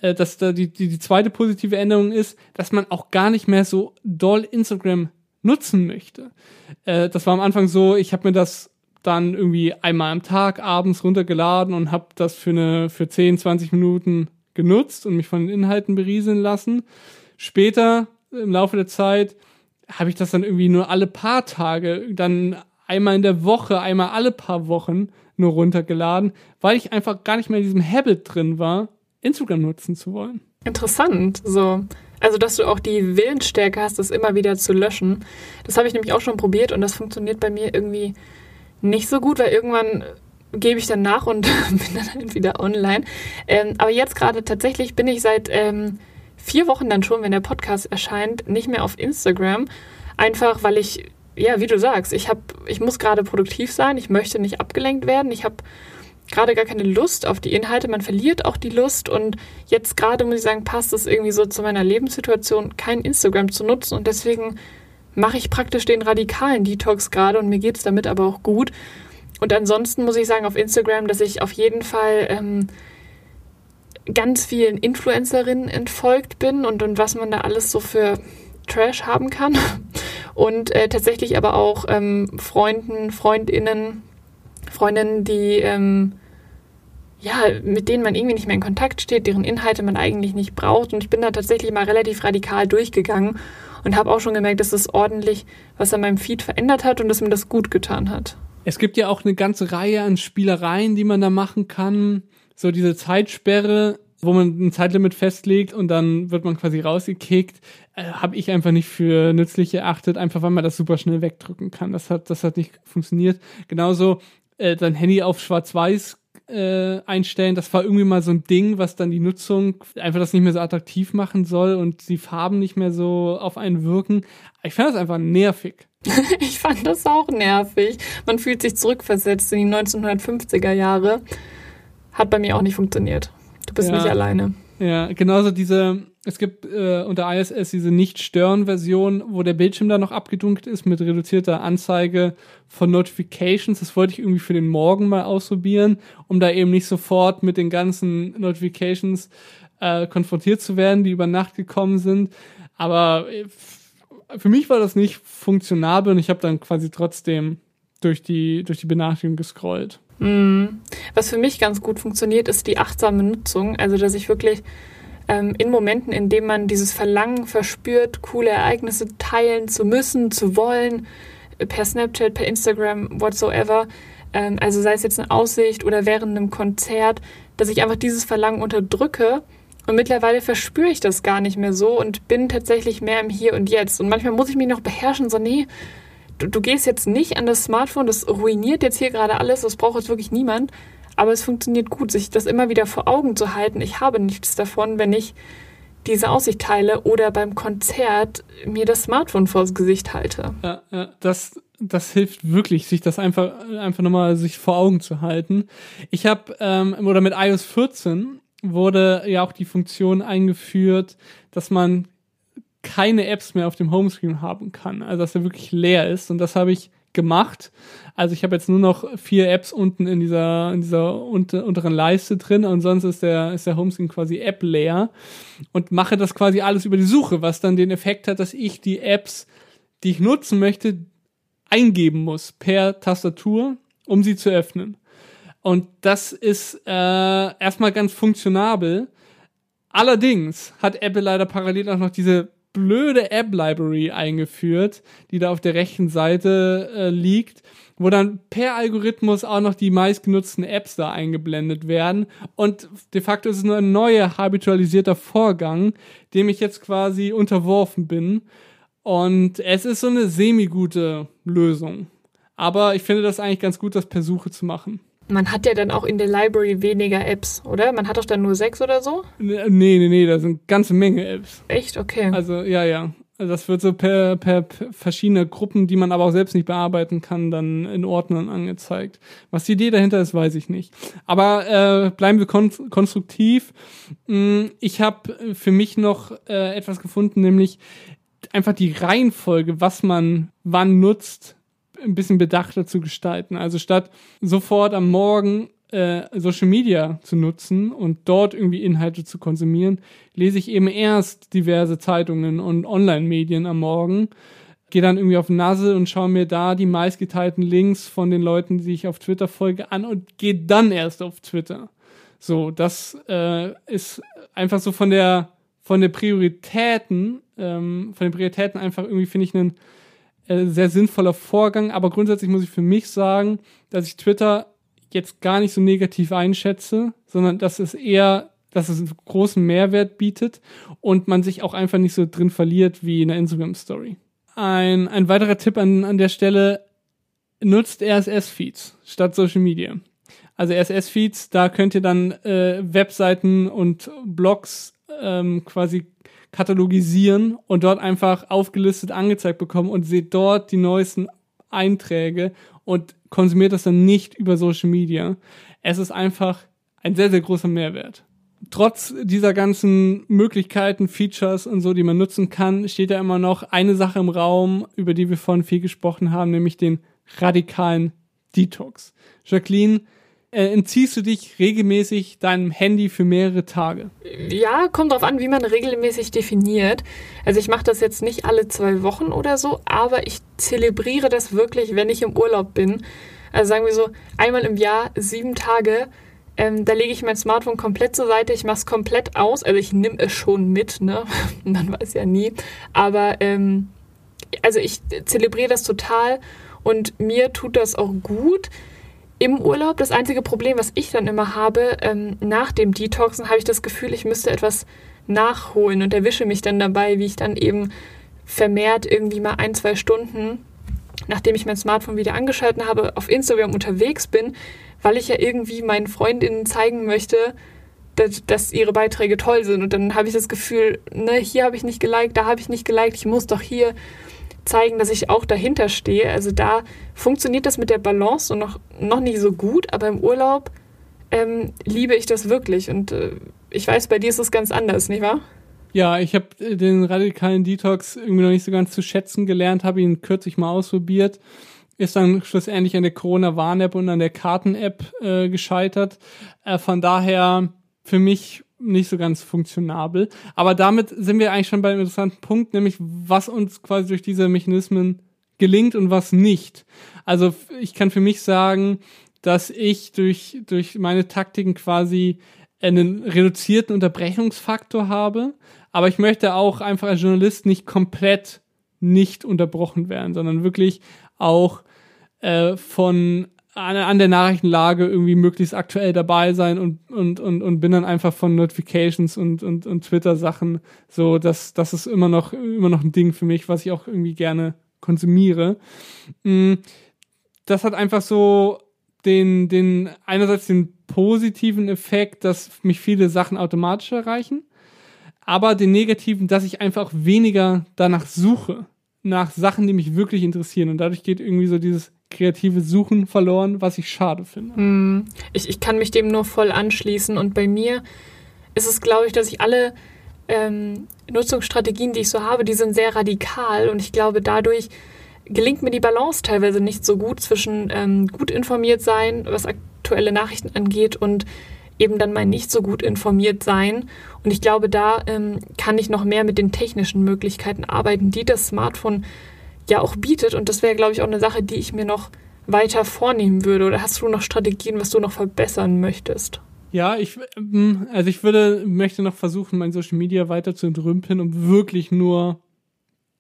äh, dass da die, die, die zweite positive Änderung ist, dass man auch gar nicht mehr so doll Instagram nutzen möchte. Äh, das war am Anfang so, ich habe mir das dann irgendwie einmal am Tag abends runtergeladen und habe das für eine für 10, 20 Minuten genutzt und mich von den Inhalten berieseln lassen. Später im Laufe der Zeit habe ich das dann irgendwie nur alle paar Tage, dann einmal in der Woche, einmal alle paar Wochen nur runtergeladen, weil ich einfach gar nicht mehr in diesem Habit drin war, Instagram nutzen zu wollen. Interessant, so. Also, dass du auch die Willensstärke hast, das immer wieder zu löschen. Das habe ich nämlich auch schon probiert und das funktioniert bei mir irgendwie nicht so gut, weil irgendwann gebe ich dann nach und bin dann halt wieder online. Ähm, aber jetzt gerade tatsächlich bin ich seit ähm, vier Wochen dann schon, wenn der Podcast erscheint, nicht mehr auf Instagram. Einfach, weil ich, ja, wie du sagst, ich habe, ich muss gerade produktiv sein, ich möchte nicht abgelenkt werden, ich habe gerade gar keine Lust auf die Inhalte, man verliert auch die Lust und jetzt gerade muss ich sagen, passt es irgendwie so zu meiner Lebenssituation, kein Instagram zu nutzen und deswegen mache ich praktisch den radikalen Detox gerade und mir geht es damit aber auch gut. Und ansonsten muss ich sagen auf Instagram, dass ich auf jeden Fall ähm, ganz vielen Influencerinnen entfolgt bin und, und was man da alles so für Trash haben kann. Und äh, tatsächlich aber auch ähm, Freunden, Freundinnen, Freundinnen, die ähm, ja, mit denen man irgendwie nicht mehr in Kontakt steht, deren Inhalte man eigentlich nicht braucht. Und ich bin da tatsächlich mal relativ radikal durchgegangen und habe auch schon gemerkt, dass es ordentlich was an meinem Feed verändert hat und dass mir das gut getan hat. Es gibt ja auch eine ganze Reihe an Spielereien, die man da machen kann. So diese Zeitsperre wo man ein Zeitlimit festlegt und dann wird man quasi rausgekickt, äh, habe ich einfach nicht für nützlich erachtet, einfach weil man das super schnell wegdrücken kann. Das hat, das hat nicht funktioniert. Genauso äh, dein Handy auf Schwarz-Weiß äh, einstellen. Das war irgendwie mal so ein Ding, was dann die Nutzung einfach das nicht mehr so attraktiv machen soll und die Farben nicht mehr so auf einen wirken. Ich fand das einfach nervig. ich fand das auch nervig. Man fühlt sich zurückversetzt in die 1950er Jahre. Hat bei mir auch nicht funktioniert. Du bist Ja. nicht alleine. Ja, genauso diese, es gibt äh, unter ISS diese Nicht-Stören-Version, wo der Bildschirm dann noch abgedunkelt ist mit reduzierter Anzeige von Notifications. Das wollte ich irgendwie für den Morgen mal ausprobieren, um da eben nicht sofort mit den ganzen Notifications äh, konfrontiert zu werden, die über Nacht gekommen sind. Aber äh, für mich war das nicht funktionabel und ich habe dann quasi trotzdem durch die, durch die Benachrichtigung gescrollt. Mhm. Was für mich ganz gut funktioniert, ist die achtsame Nutzung. Also, dass ich wirklich ähm, in Momenten, in denen man dieses Verlangen verspürt, coole Ereignisse teilen zu müssen, zu wollen, äh, per Snapchat, per Instagram, whatsoever, ähm, also sei es jetzt eine Aussicht oder während einem Konzert, dass ich einfach dieses Verlangen unterdrücke. Und mittlerweile verspüre ich das gar nicht mehr so und bin tatsächlich mehr im Hier und Jetzt. Und manchmal muss ich mich noch beherrschen, so, nee, du, du gehst jetzt nicht an das Smartphone, das ruiniert jetzt hier gerade alles, das braucht jetzt wirklich niemand. Aber es funktioniert gut, sich das immer wieder vor Augen zu halten. Ich habe nichts davon, wenn ich diese Aussicht teile oder beim Konzert mir das Smartphone vors Gesicht halte. Ja, ja, das, das hilft wirklich, sich das einfach, einfach nochmal sich vor Augen zu halten. Ich habe, ähm, oder mit iOS 14 wurde ja auch die Funktion eingeführt, dass man keine Apps mehr auf dem Homescreen haben kann. Also dass er wirklich leer ist. Und das habe ich gemacht. Also ich habe jetzt nur noch vier Apps unten in dieser, in dieser unter, unteren Leiste drin und sonst ist der, ist der Homescreen quasi App leer und mache das quasi alles über die Suche, was dann den Effekt hat, dass ich die Apps, die ich nutzen möchte, eingeben muss per Tastatur, um sie zu öffnen. Und das ist äh, erstmal ganz funktionabel. Allerdings hat Apple leider parallel auch noch diese blöde App-Library eingeführt, die da auf der rechten Seite äh, liegt, wo dann per Algorithmus auch noch die meistgenutzten Apps da eingeblendet werden. Und de facto ist es nur ein neuer habitualisierter Vorgang, dem ich jetzt quasi unterworfen bin. Und es ist so eine semi-gute Lösung. Aber ich finde das eigentlich ganz gut, das per Suche zu machen. Man hat ja dann auch in der Library weniger Apps, oder? Man hat doch dann nur sechs oder so? Nee, nee, nee, da sind ganze Menge Apps. Echt? Okay. Also, ja, ja. Also das wird so per, per, per verschiedene Gruppen, die man aber auch selbst nicht bearbeiten kann, dann in Ordnern angezeigt. Was die Idee dahinter ist, weiß ich nicht. Aber äh, bleiben wir kon konstruktiv. Mm, Ich habe für mich noch äh, etwas gefunden, nämlich einfach die Reihenfolge, was man wann nutzt, ein bisschen bedachter zu gestalten. Also statt sofort am Morgen äh, Social Media zu nutzen und dort irgendwie Inhalte zu konsumieren, lese ich eben erst diverse Zeitungen und Online-Medien am Morgen, gehe dann irgendwie auf Nasse und schaue mir da die meistgeteilten Links von den Leuten, die ich auf Twitter folge, an und gehe dann erst auf Twitter. So, das äh, ist einfach so von der von der Prioritäten, ähm, von den Prioritäten einfach irgendwie finde ich einen äh, sehr sinnvoller Vorgang, aber grundsätzlich muss ich für mich sagen, dass ich Twitter jetzt gar nicht so negativ einschätze, sondern dass es eher, dass es einen großen Mehrwert bietet und man sich auch einfach nicht so drin verliert wie in der Instagram-Story. Ein, ein weiterer Tipp an, an der Stelle, nutzt RSS-Feeds statt Social Media. Also RSS-Feeds, da könnt ihr dann äh, Webseiten und Blogs ähm, quasi katalogisieren und dort einfach aufgelistet angezeigt bekommen und seht dort die neuesten Einträge und konsumiert das dann nicht über Social Media. Es ist einfach ein sehr, sehr großer Mehrwert. Trotz dieser ganzen Möglichkeiten, Features und so, die man nutzen kann, steht ja immer noch eine Sache im Raum, über die wir vorhin viel gesprochen haben, nämlich den radikalen Detox. Jacqueline, äh, entziehst du dich regelmäßig deinem Handy für mehrere Tage? Ja, kommt drauf an, wie man regelmäßig definiert. Also ich mache das jetzt nicht alle zwei Wochen oder so, aber ich zelebriere das wirklich, wenn ich im Urlaub bin. Also sagen wir so, einmal im Jahr, sieben Tage, ähm, da lege ich mein Smartphone komplett zur Seite, ich mache es komplett aus. Also ich nehme es schon mit, ne? Man weiß ja nie. Aber ähm, also ich zelebriere das total und mir tut das auch gut. Im Urlaub. Das einzige Problem, was ich dann immer habe, ähm, nach dem Detoxen habe ich das Gefühl, ich müsste etwas nachholen und erwische mich dann dabei, wie ich dann eben vermehrt irgendwie mal ein, zwei Stunden, nachdem ich mein Smartphone wieder angeschaltet habe, auf Instagram unterwegs bin, weil ich ja irgendwie meinen Freundinnen zeigen möchte, dass, dass ihre Beiträge toll sind. Und dann habe ich das Gefühl, ne, hier habe ich nicht geliked, da habe ich nicht geliked, ich muss doch hier zeigen, dass ich auch dahinter stehe. Also da funktioniert das mit der Balance noch, noch nicht so gut, aber im Urlaub ähm, liebe ich das wirklich. Und äh, ich weiß, bei dir ist es ganz anders, nicht wahr? Ja, ich habe äh, den radikalen Detox irgendwie noch nicht so ganz zu schätzen gelernt, habe ihn kürzlich mal ausprobiert. Ist dann schlussendlich an der Corona-Warn-App und an der Karten-App äh, gescheitert. Äh, von daher für mich nicht so ganz funktionabel. Aber damit sind wir eigentlich schon bei einem interessanten Punkt, nämlich was uns quasi durch diese Mechanismen gelingt und was nicht. Also ich kann für mich sagen, dass ich durch, durch meine Taktiken quasi einen reduzierten Unterbrechungsfaktor habe. Aber ich möchte auch einfach als Journalist nicht komplett nicht unterbrochen werden, sondern wirklich auch äh, von an, an der Nachrichtenlage irgendwie möglichst aktuell dabei sein und, und, und, und bin dann einfach von Notifications und, und, und Twitter-Sachen so, dass das ist immer noch, immer noch ein Ding für mich, was ich auch irgendwie gerne konsumiere. Mm, das hat einfach so den, den, einerseits den positiven Effekt, dass mich viele Sachen automatisch erreichen, aber den negativen, dass ich einfach weniger danach suche, nach Sachen, die mich wirklich interessieren und dadurch geht irgendwie so dieses kreative Suchen verloren, was ich schade finde. Hm. Ich, ich kann mich dem nur voll anschließen und bei mir ist es, glaube ich, dass ich alle ähm, Nutzungsstrategien, die ich so habe, die sind sehr radikal und ich glaube, dadurch gelingt mir die Balance teilweise nicht so gut zwischen ähm, gut informiert sein, was aktuelle Nachrichten angeht und eben dann mal nicht so gut informiert sein. Und ich glaube, da ähm, kann ich noch mehr mit den technischen Möglichkeiten arbeiten, die das Smartphone ja auch bietet. Und das wäre, glaube ich, auch eine Sache, die ich mir noch weiter vornehmen würde. Oder hast du noch Strategien, was du noch verbessern möchtest? Ja, ich, ähm, also ich würde, möchte noch versuchen, mein Social Media weiter zu entrümpeln, um wirklich nur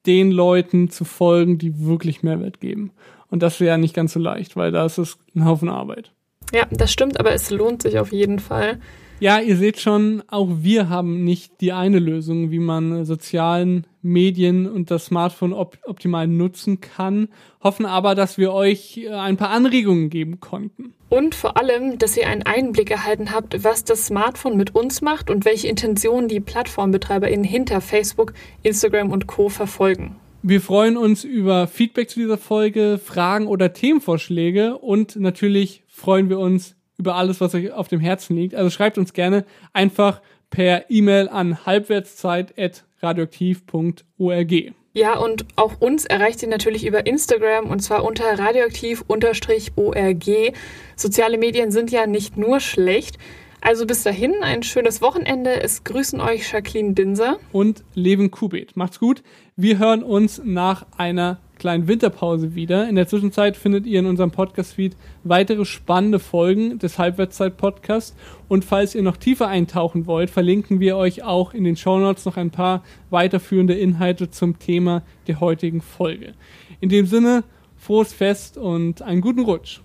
den Leuten zu folgen, die wirklich Mehrwert geben. Und das wäre ja nicht ganz so leicht, weil da ist es ein Haufen Arbeit. Ja, das stimmt, aber es lohnt sich auf jeden Fall. Ja, ihr seht schon, auch wir haben nicht die eine Lösung, wie man sozialen Medien und das Smartphone op optimal nutzen kann, hoffen aber, dass wir euch äh, ein paar Anregungen geben konnten. Und vor allem, dass ihr einen Einblick erhalten habt, was das Smartphone mit uns macht und welche Intentionen die PlattformbetreiberInnen hinter Facebook, Instagram und Co. verfolgen. Wir freuen uns über Feedback zu dieser Folge, Fragen oder Themenvorschläge und natürlich freuen wir uns über alles, was euch auf dem Herzen liegt. Also schreibt uns gerne einfach per E-Mail an halbwertszeit.radioaktiv.org. Ja, und auch uns erreicht ihr natürlich über Instagram und zwar unter radioaktiv-org. Soziale Medien sind ja nicht nur schlecht. Also bis dahin ein schönes Wochenende. Es grüßen euch Jacqueline Dinser und Levin Kubit. Macht's gut. Wir hören uns nach einer kleinen Winterpause wieder. In der Zwischenzeit findet ihr in unserem Podcast-Feed weitere spannende Folgen des Halbwertszeit-Podcasts. Und falls ihr noch tiefer eintauchen wollt, verlinken wir euch auch in den Shownotes noch ein paar weiterführende Inhalte zum Thema der heutigen Folge. In dem Sinne, frohes Fest und einen guten Rutsch.